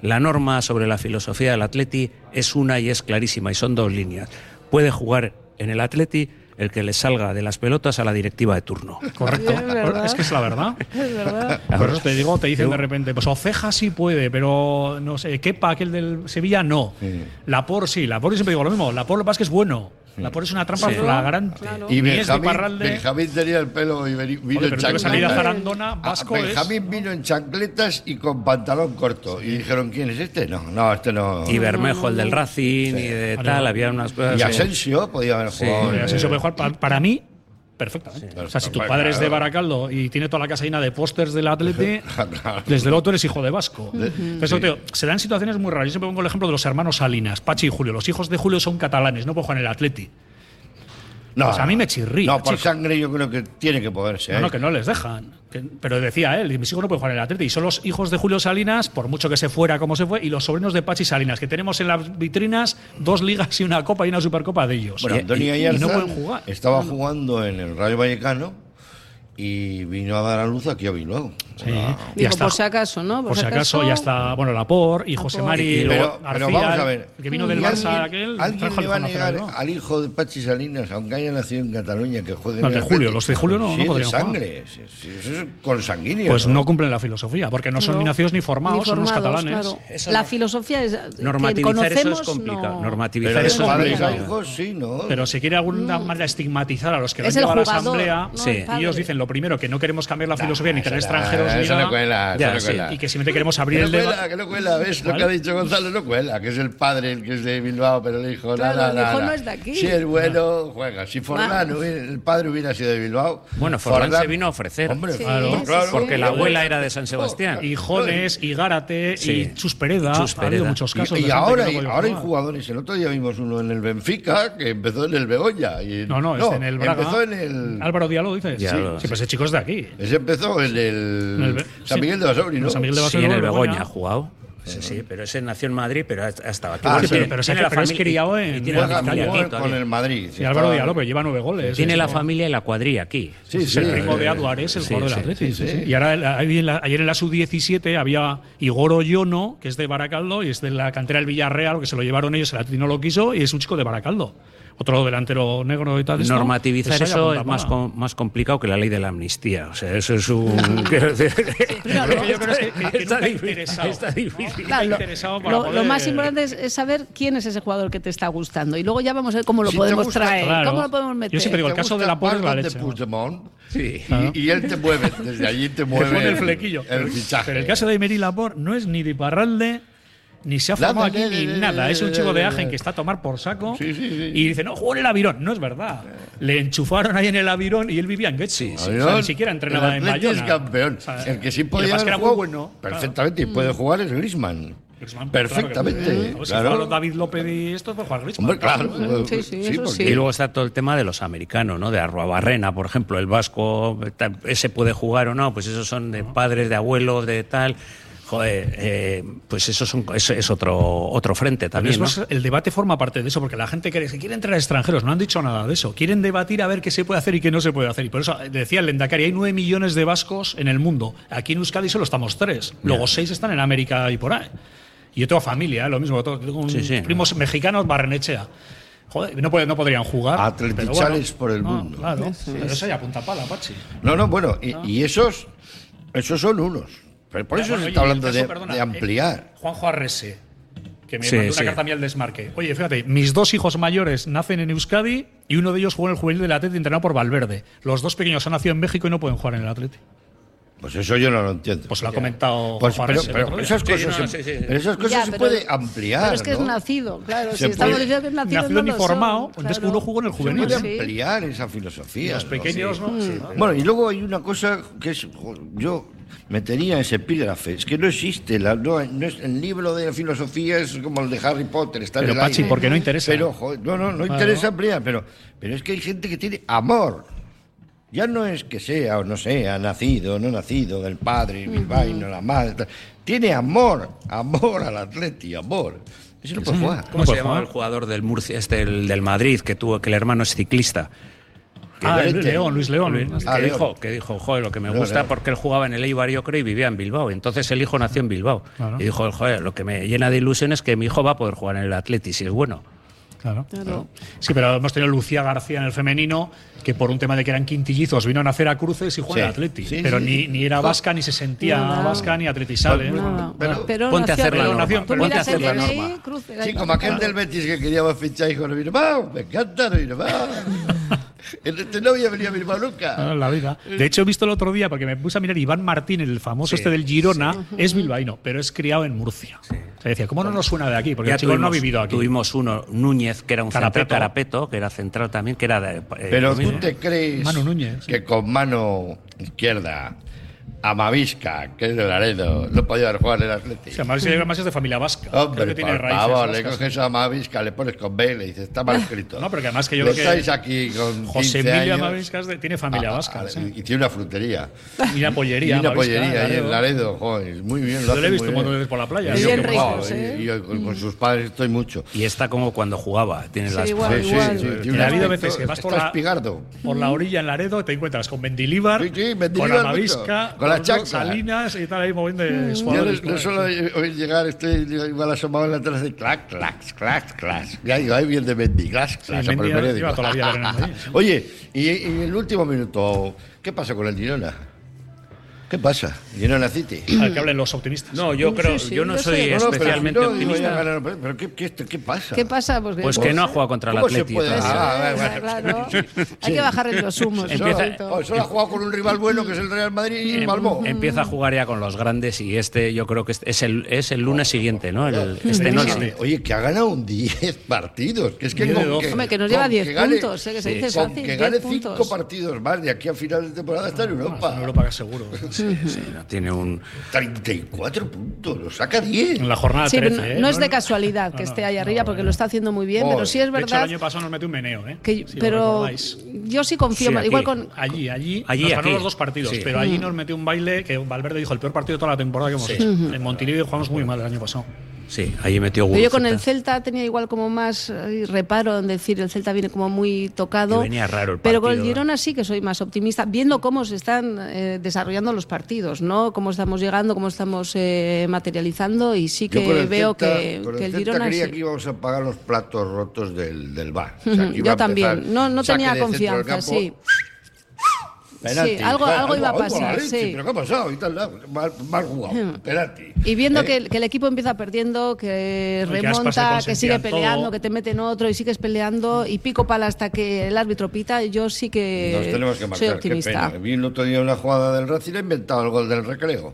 Speaker 5: la norma sobre la filosofía del Atleti es una y es clarísima y son dos líneas. Puede jugar en el Atleti el que le salga de las pelotas a la directiva de turno.
Speaker 6: Correcto. Es, es que es la verdad.
Speaker 4: Es verdad.
Speaker 6: Por eso te digo, te dicen de repente, pues Oceja sí puede, pero no sé, Kepa, aquel del Sevilla, no. Sí. Lapor sí, Lapor siempre digo lo mismo, Lapor lo que pasa es que es bueno. La por es una trampa sí. flagrante.
Speaker 3: Claro. Y Benjamín, Benjamín, tenía el pelo y vino
Speaker 6: Oye,
Speaker 3: en chancletas.
Speaker 6: zarandona, vasco
Speaker 3: ah, Benjamín
Speaker 6: es.
Speaker 3: vino en chancletas y con pantalón corto. Y dijeron, ¿quién es este? No, no, este no.
Speaker 5: Y Bermejo, el del Racing, sí. y de tal, había unas cosas.
Speaker 3: Y Asensio podía haber jugado.
Speaker 6: Sí, Asensio puede jugar. Para, para mí, perfectamente. Sí, o sea, si tu padre es de Baracaldo y tiene toda la casa llena de pósters del Atleti, desde luego tú eres hijo de Vasco. Uh -huh. Tío, se dan situaciones muy raras. Yo siempre pongo el ejemplo de los hermanos Salinas, Pachi y Julio. Los hijos de Julio son catalanes, no pueden jugar en el Atleti.
Speaker 3: No,
Speaker 6: pues a mí me chirría.
Speaker 3: No, por
Speaker 6: chico.
Speaker 3: sangre yo creo que tiene que poderse.
Speaker 6: No,
Speaker 3: ¿eh?
Speaker 6: no, que no les dejan. Que, pero decía él, mis hijos no pueden jugar en el Atleti. Y son los hijos de Julio Salinas, por mucho que se fuera como se fue, y los sobrinos de Pachi Salinas, que tenemos en las vitrinas dos ligas y una copa y una supercopa de ellos.
Speaker 3: Bueno,
Speaker 6: y,
Speaker 3: Antonio
Speaker 6: y, y no pueden jugar.
Speaker 3: Estaba jugando en el Rayo Vallecano y vino a dar a luz aquí a Bilbao.
Speaker 6: Sí.
Speaker 4: Y hasta, por si acaso, ¿no?
Speaker 6: Por, por si acaso, ya está, bueno, Lapor y José Mari,
Speaker 3: pero,
Speaker 6: García,
Speaker 3: pero vamos a ver,
Speaker 6: el que vino del Barça aquel.
Speaker 3: ¿Alguien le va a negar ¿no? al hijo de Pachi Salinas, aunque haya nacido en Cataluña, que juegue
Speaker 6: no, de Julio, los de Julio no,
Speaker 3: sí,
Speaker 6: no podrían
Speaker 3: de sangre, sí, sí, eso es consanguíneo.
Speaker 6: Pues
Speaker 3: ¿no?
Speaker 6: no cumplen la filosofía, porque no son
Speaker 4: No.
Speaker 6: ni nacidos ni formados,
Speaker 4: Ni
Speaker 6: son unos
Speaker 4: formados,
Speaker 6: catalanes.
Speaker 4: claro. La filosofía es que
Speaker 5: Normativizar eso es complicado.
Speaker 4: no.
Speaker 5: Normativizar
Speaker 3: Pero
Speaker 5: eso es complicado.
Speaker 3: hijos, sí, ¿no?
Speaker 6: Pero si quiere alguna manera estigmatizar a los que llevado a la asamblea, ellos dicen lo primero que no queremos cambiar la filosofía ni tener extranjeros ni
Speaker 3: Eso no
Speaker 6: nada,
Speaker 3: cuela, eso
Speaker 5: Ya,
Speaker 3: no
Speaker 5: sí.
Speaker 3: cuela.
Speaker 6: y que simplemente queremos abrir
Speaker 3: Que
Speaker 6: el
Speaker 3: no
Speaker 6: debate.
Speaker 3: cuela, que no cuela, ¿ves? Lo
Speaker 6: ¿Vale?
Speaker 3: que ha dicho Gonzalo no cuela, que es el padre el que es de Bilbao, pero el hijo,
Speaker 4: Claro,
Speaker 3: nada,
Speaker 4: el hijo
Speaker 3: nada.
Speaker 4: no es de aquí.
Speaker 3: Si es bueno, juega. Si Forlán, hubiera- el padre hubiera sido de Bilbao.
Speaker 5: Bueno, Forlán se vino a ofrecer.
Speaker 3: Hombre,
Speaker 4: Sí,
Speaker 3: claro,
Speaker 4: sí,
Speaker 3: claro.
Speaker 4: sí.
Speaker 5: Porque la abuela era de San Sebastián.
Speaker 6: Y Jones, y Gárate,
Speaker 5: Sí.
Speaker 6: y Chus Pereda.
Speaker 5: Chus
Speaker 6: Ha habido muchos casos.
Speaker 3: Y, ahora, ahora hay jugadores. El otro día vimos uno en el Benfica que empezó en el Begoña.
Speaker 6: No, no, en el Braga.
Speaker 3: Empezó en el.
Speaker 6: Álvaro Diallo, dices. Sí, sí, pues ese chico es de aquí.
Speaker 3: Ese empezó en el.
Speaker 6: El
Speaker 3: San
Speaker 6: sí.
Speaker 3: Miguel de Basauri, ¿no?
Speaker 6: San Miguel de
Speaker 5: Sí,
Speaker 6: Basauri,
Speaker 5: en el
Speaker 6: Begoña.
Speaker 5: Ha jugado. Sí, sí, pero ese nació en Madrid, pero ha estado aquí.
Speaker 3: Ah, sí,
Speaker 5: tiene-
Speaker 6: pero
Speaker 5: tiene la
Speaker 6: pero es
Speaker 5: familia-
Speaker 6: criado
Speaker 5: y
Speaker 6: en-
Speaker 5: tiene la familia aquí
Speaker 3: con el Madrid.
Speaker 6: Y Álvaro Diallo, pero lleva nueve goles.
Speaker 5: Tiene la familia y la cuadrilla aquí.
Speaker 3: Sí,
Speaker 6: Es
Speaker 3: sí.
Speaker 6: el primo de Aduares, el
Speaker 5: sí,
Speaker 6: jugador
Speaker 5: sí,
Speaker 6: del Atleti.
Speaker 3: sí, sí.
Speaker 6: Y ahora ayer en la sub-17 había Igor Oyono, que es de Baracaldo, y es de la cantera del Villarreal, que se lo llevaron ellos, el Atleti no lo quiso, y es un chico de Baracaldo. Otro delantero negro y tal. esto.
Speaker 5: Normativizar eso es más, com- más complicado que la ley de la amnistía. O sea, eso es un. está difícil,
Speaker 4: Claro, lo,
Speaker 6: para
Speaker 4: lo- lo más importante es, es saber quién es ese jugador que te está gustando. Y luego ya vamos a ver cómo lo
Speaker 3: Si te
Speaker 4: podemos
Speaker 3: gusta,
Speaker 4: traer,
Speaker 6: claro.
Speaker 4: cómo lo podemos meter.
Speaker 6: Yo siempre digo, el
Speaker 3: ¿Te
Speaker 6: caso de la es la leche.
Speaker 5: Sí.
Speaker 6: Claro.
Speaker 3: Y, y él te mueve, desde allí te mueve.
Speaker 6: pone el flequillo.
Speaker 3: El fichaje.
Speaker 6: Pero el caso de Emery Laporte no es ni de Iparralde, ni se ha formado aquí ni
Speaker 3: nada.
Speaker 6: Es un chico de. Agen que está a tomar por saco
Speaker 3: Sí, sí, sí.
Speaker 6: y dice, no, jugó en el Avirón. No es verdad. Le enchufaron ahí en el Avirón y él vivía en Getxo. O sea, ni siquiera entrenaba
Speaker 3: el
Speaker 6: en Bayona.
Speaker 3: es campeón.
Speaker 6: O sea,
Speaker 3: el que sí podía haber jugado
Speaker 6: bueno.
Speaker 3: perfectamente y puede jugar es Griezmann.
Speaker 6: Griezmann,
Speaker 3: Perfectamente.
Speaker 6: Claro que. Si
Speaker 3: claro.
Speaker 6: David López y esto, puede jugar Griezmann.
Speaker 3: Hombre, claro.
Speaker 4: Sí, sí, eso
Speaker 3: porque-
Speaker 4: sí.
Speaker 5: Y luego está todo el tema de los americanos, ¿no? De Arruabarrena, por ejemplo, el vasco, ese puede jugar o no, pues esos son de padres, de abuelos, de tal. Joder, eh, pues eso son, es, es otro, otro frente también, ¿no?
Speaker 6: después el debate forma parte de eso, porque la gente quiere, que quiere entrar extranjeros, no han dicho nada de eso. Quieren debatir a ver qué se puede hacer y qué no se puede hacer. Y por eso eh, decía el Lendakari, hay nueve millones de vascos en el mundo. Aquí en Euskadi solo estamos tres. Luego seis están en América y por ahí. Y yo tengo familia, ¿eh? lo mismo. Tengo un-
Speaker 5: Sí, sí.
Speaker 6: primos mexicanos, Barrenechea. Joder, no, puede- no podrían jugar.
Speaker 3: Atletichales
Speaker 6: pero
Speaker 3: por el
Speaker 6: No,
Speaker 3: mundo.
Speaker 6: Claro, pero eso ya punta pala, Pachi.
Speaker 3: No, no, bueno, y, y esos, esos son unos. Pero por
Speaker 6: Ya,
Speaker 3: eso
Speaker 6: bueno,
Speaker 3: se
Speaker 6: oye,
Speaker 3: está hablando
Speaker 6: caso,
Speaker 3: de,
Speaker 6: perdona,
Speaker 3: de
Speaker 6: eh,
Speaker 3: ampliar.
Speaker 6: Juanjo Arrese. que me mandó una carta a mí al desmarque. Oye, fíjate, mis dos hijos mayores nacen en Euskadi y uno de ellos juega en el juvenil del Atleti entrenado por Valverde. Los dos pequeños han nacido en México y no pueden jugar en el Atleti.
Speaker 3: Pues eso yo no lo entiendo.
Speaker 6: Pues lo ha comentado
Speaker 3: pues, pero, pero, esas cosas, se, esas cosas se puede ampliar.
Speaker 4: Pero es que es nacido, claro. si estamos diciendo que es nacido.
Speaker 6: Nacido
Speaker 4: no
Speaker 6: ni formado, entonces uno jugó en el juvenil.
Speaker 3: Se puede ampliar esa filosofía.
Speaker 6: Los pequeños no.
Speaker 3: Bueno, y luego hay una cosa que es. Yo metería ese epígrafe. Es que no existe. La, no, es, el libro de filosofía es como el de Harry Potter. Está
Speaker 6: pero,
Speaker 3: en
Speaker 6: el Pachi, porque no interesa.
Speaker 3: Pero, no, no, no interesa ampliar. Pero, pero es que hay gente que tiene amor ya no es que sea o no sea nacido o no nacido del padre bilbaíno, la madre. Tiene amor, amor al atleti, amor. Eso no puede jugar.
Speaker 5: ¿Cómo se llama el jugador del Murcia, este, el del Madrid, que tuvo que el hermano es ciclista?
Speaker 6: Ah, Luis León, Luis León.
Speaker 5: Ah, que, dijo, que dijo, joder, lo que me gusta porque él jugaba en el Eibar, yo creo, y vivía en Bilbao. Entonces el hijo nació en Bilbao. Y dijo, joder, lo que me llena de ilusión es que mi hijo va a poder jugar en el Atleti, si es bueno.
Speaker 6: Claro. Sí, pero hemos tenido Lucía García en el femenino, que por un tema de que eran quintillizos vino a nacer a cruces y juega en Atleti. pero ni, ni, era vasca, ni se sentía vasca, ni atletizable.
Speaker 5: pero, ponte a hacer la norma. Ponte a hacer la norma.
Speaker 3: Sí, como aquel del Betis que queríamos fichar hijo de mi hermano. Me encanta hermano. Este no había venido a hermano nunca.
Speaker 6: la vida. De hecho, he visto el otro día, porque me puse a mirar Iván Martín, el famoso este del Girona, es bilbaíno, pero es criado en Murcia. Se decía, ¿cómo no nos suena de aquí? Porque el chico no ha vivido aquí.
Speaker 5: Tuvimos uno, Núñez, que era un carapeto, carapeto que era central también, que era de,
Speaker 3: eh, Pero tú te crees que con mano izquierda Amavisca, que es de Laredo, no podía haber jugado en el Atlético.
Speaker 6: Sí, además, además es de familia vasca.
Speaker 3: Hombre, que tiene por favor, le coges a Amavisca, le pones con B, le dices, está mal escrito.
Speaker 6: No, pero que además que yo
Speaker 3: creo
Speaker 6: que...
Speaker 3: estáis aquí con
Speaker 6: José Emilio Amavisca tiene familia ah, vasca.
Speaker 3: Ah, y tiene una frutería.
Speaker 6: Y una pollería.
Speaker 3: Y una pollería ahí en Laredo, joder, muy bien.
Speaker 6: Lo yo le he visto cuando veces por la playa.
Speaker 4: Y bien ricos,
Speaker 3: ¿eh? Y, con, sus padres estoy mucho.
Speaker 5: Y está como cuando jugaba, tiene las...
Speaker 4: Igual, sí, igual.
Speaker 3: sí,
Speaker 6: sí. Ha habido veces que vas por la,
Speaker 3: por
Speaker 6: la orilla en Laredo, te encuentras con Mendilíbar, con Amavisca,
Speaker 3: con la Chaca.
Speaker 6: Salinas y tal ahí moviendo mm.
Speaker 3: jugadores. Yo no, solo oír llegar, estoy igual asomado en la terraza de clac, clac, clac, clac. Ya digo, ahí viene de Mendy, clac, clac,
Speaker 6: sí, por el periódico.
Speaker 3: Oye, y, y el último minuto, ¿qué pasa con el Girona? ¿Qué pasa? Girona City.
Speaker 6: Al que hablen los optimistas.
Speaker 5: No, yo creo, yo no soy especialmente optimista.
Speaker 3: pero, ¿qué, qué, ¿qué, pasa?
Speaker 4: ¿Qué pasa?
Speaker 5: Pues, pues que no ha jugado contra el Atlético.
Speaker 4: Ah, claro. Hay que bajarle los humos.
Speaker 3: Empieza, solo ha jugado con un rival bueno que es el Real Madrid y
Speaker 5: em,
Speaker 3: Malmó.
Speaker 5: Empieza a jugar ya con los grandes y este yo creo que es el, es el lunes siguiente, ¿no? El, este no
Speaker 3: Oye, que ha ganado un 10 partidos. Que es que,
Speaker 4: Hombre, que nos lleva 10 puntos, ¿eh? que se dice fácil.
Speaker 3: Que gane 5 partidos más de aquí a final de temporada está en Europa.
Speaker 6: En Europa seguro.
Speaker 5: Sí, tiene un...
Speaker 3: 34 puntos, lo saca 10.
Speaker 6: En la jornada 13,
Speaker 4: no,
Speaker 6: ¿eh?
Speaker 4: no, es de casualidad que esté ahí arriba porque lo está haciendo muy bien, pero sí es verdad... De hecho,
Speaker 6: el año pasado nos metió un meneo, ¿eh?
Speaker 4: Que, pero yo sí confío,
Speaker 6: sí,
Speaker 4: igual con...
Speaker 6: Allí, allí, allí nos ganó los dos partidos, pero allí nos metió un baile que Valverde dijo el peor partido de toda la temporada que hemos hecho. En Montilivio jugamos muy mal el año pasado.
Speaker 5: Sí, ahí metió
Speaker 4: Yo con el Celta tenía igual como más eh, reparo en decir el Celta viene como muy tocado.
Speaker 5: venía raro el
Speaker 4: Pero con el Girona sí que soy más optimista, viendo cómo se están eh, desarrollando los partidos, ¿no? Cómo estamos llegando, cómo estamos eh, materializando y sí que veo que,
Speaker 3: el,
Speaker 4: el Girona
Speaker 3: creía que íbamos a pagar los platos rotos del, del bar.
Speaker 4: Yo también, no, no tenía confianza, sí. Sí, algo, algo iba a pasar. Sí.
Speaker 3: Pero ¿qué ha pasado? Y tal, mal, mal jugado. Hmm. Penalti.
Speaker 4: Y viendo ¿Eh? que, que, el equipo empieza perdiendo, que remonta, que, sigue peleando, que te meten otro y sigues peleando y pico pala hasta que el árbitro pita, yo sí que,
Speaker 3: Nos tenemos que marcar,
Speaker 4: soy optimista.
Speaker 3: Vi el otro día una jugada del Racing ha inventado el gol del recreo.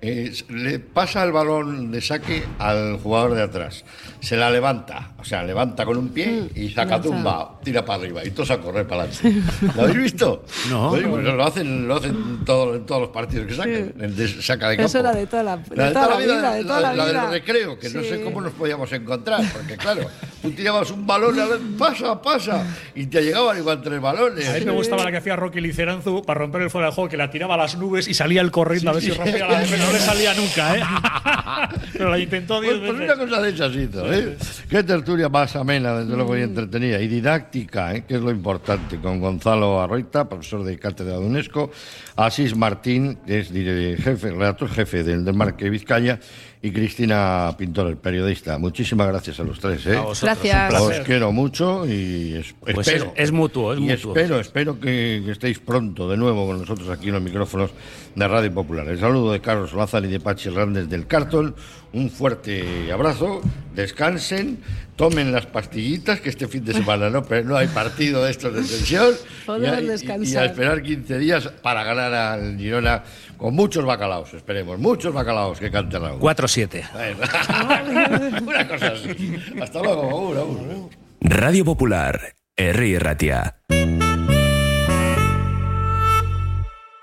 Speaker 3: Eh, le pasa el balón de saque al jugador de atrás. Se la levanta, o sea, levanta con un pie mm, y saca tumba, tira para arriba y todos a correr para adelante. ¿Lo habéis visto?
Speaker 5: No.
Speaker 3: Pues lo hacen, lo hacen todo, en todos los partidos que saquen. El de, saca de campo.
Speaker 4: Eso era de toda la, de toda la, vida, de toda la,
Speaker 3: la, del recreo, que no sé cómo nos podíamos encontrar, porque claro, tú tirabas un balón, a ver, pasa, pasa, y te llegaban igual tres balones.
Speaker 6: A mí me gustaba la que hacía Rocky Liceranzu para romper el fuera del juego, que la tiraba a las nubes y salía el corriendo a ver si rompía la no le salía nunca, ¿eh? Pero la intentó diez
Speaker 3: pues, pues una cosa de esas hizo, ¿eh? Qué tertulia más amena, desde luego, y entretenida. Y didáctica, ¿eh? que es lo importante, con Gonzalo Arroita, profesor de cátedra de UNESCO, Asís Martín, que es jefe, redactor jefe del, del Marque Vizcaya, y Cristina Pintor, el periodista. Muchísimas gracias a los tres. ¿eh?
Speaker 4: Gracias Gracias.
Speaker 3: Os quiero mucho y
Speaker 5: pues
Speaker 3: espero.
Speaker 5: Es, mutuo, es
Speaker 3: y
Speaker 5: mutuo.
Speaker 3: Espero, espero que, estéis pronto de nuevo con nosotros aquí en los micrófonos de Radio Popular. El saludo de Carlos Lázaro y de Pachi Hernández del Cartón. Un fuerte abrazo. Descansen, tomen las pastillitas que este fin de semana no, pero no hay partido de estos de tensión. y, a, y, a esperar 15 días para ganar al Girona con muchos bacalaos, esperemos, muchos bacalaos que canten Raúl.
Speaker 5: 4-7.
Speaker 3: Una cosa así. Hasta luego,
Speaker 9: Radio Popular, R. Ratia.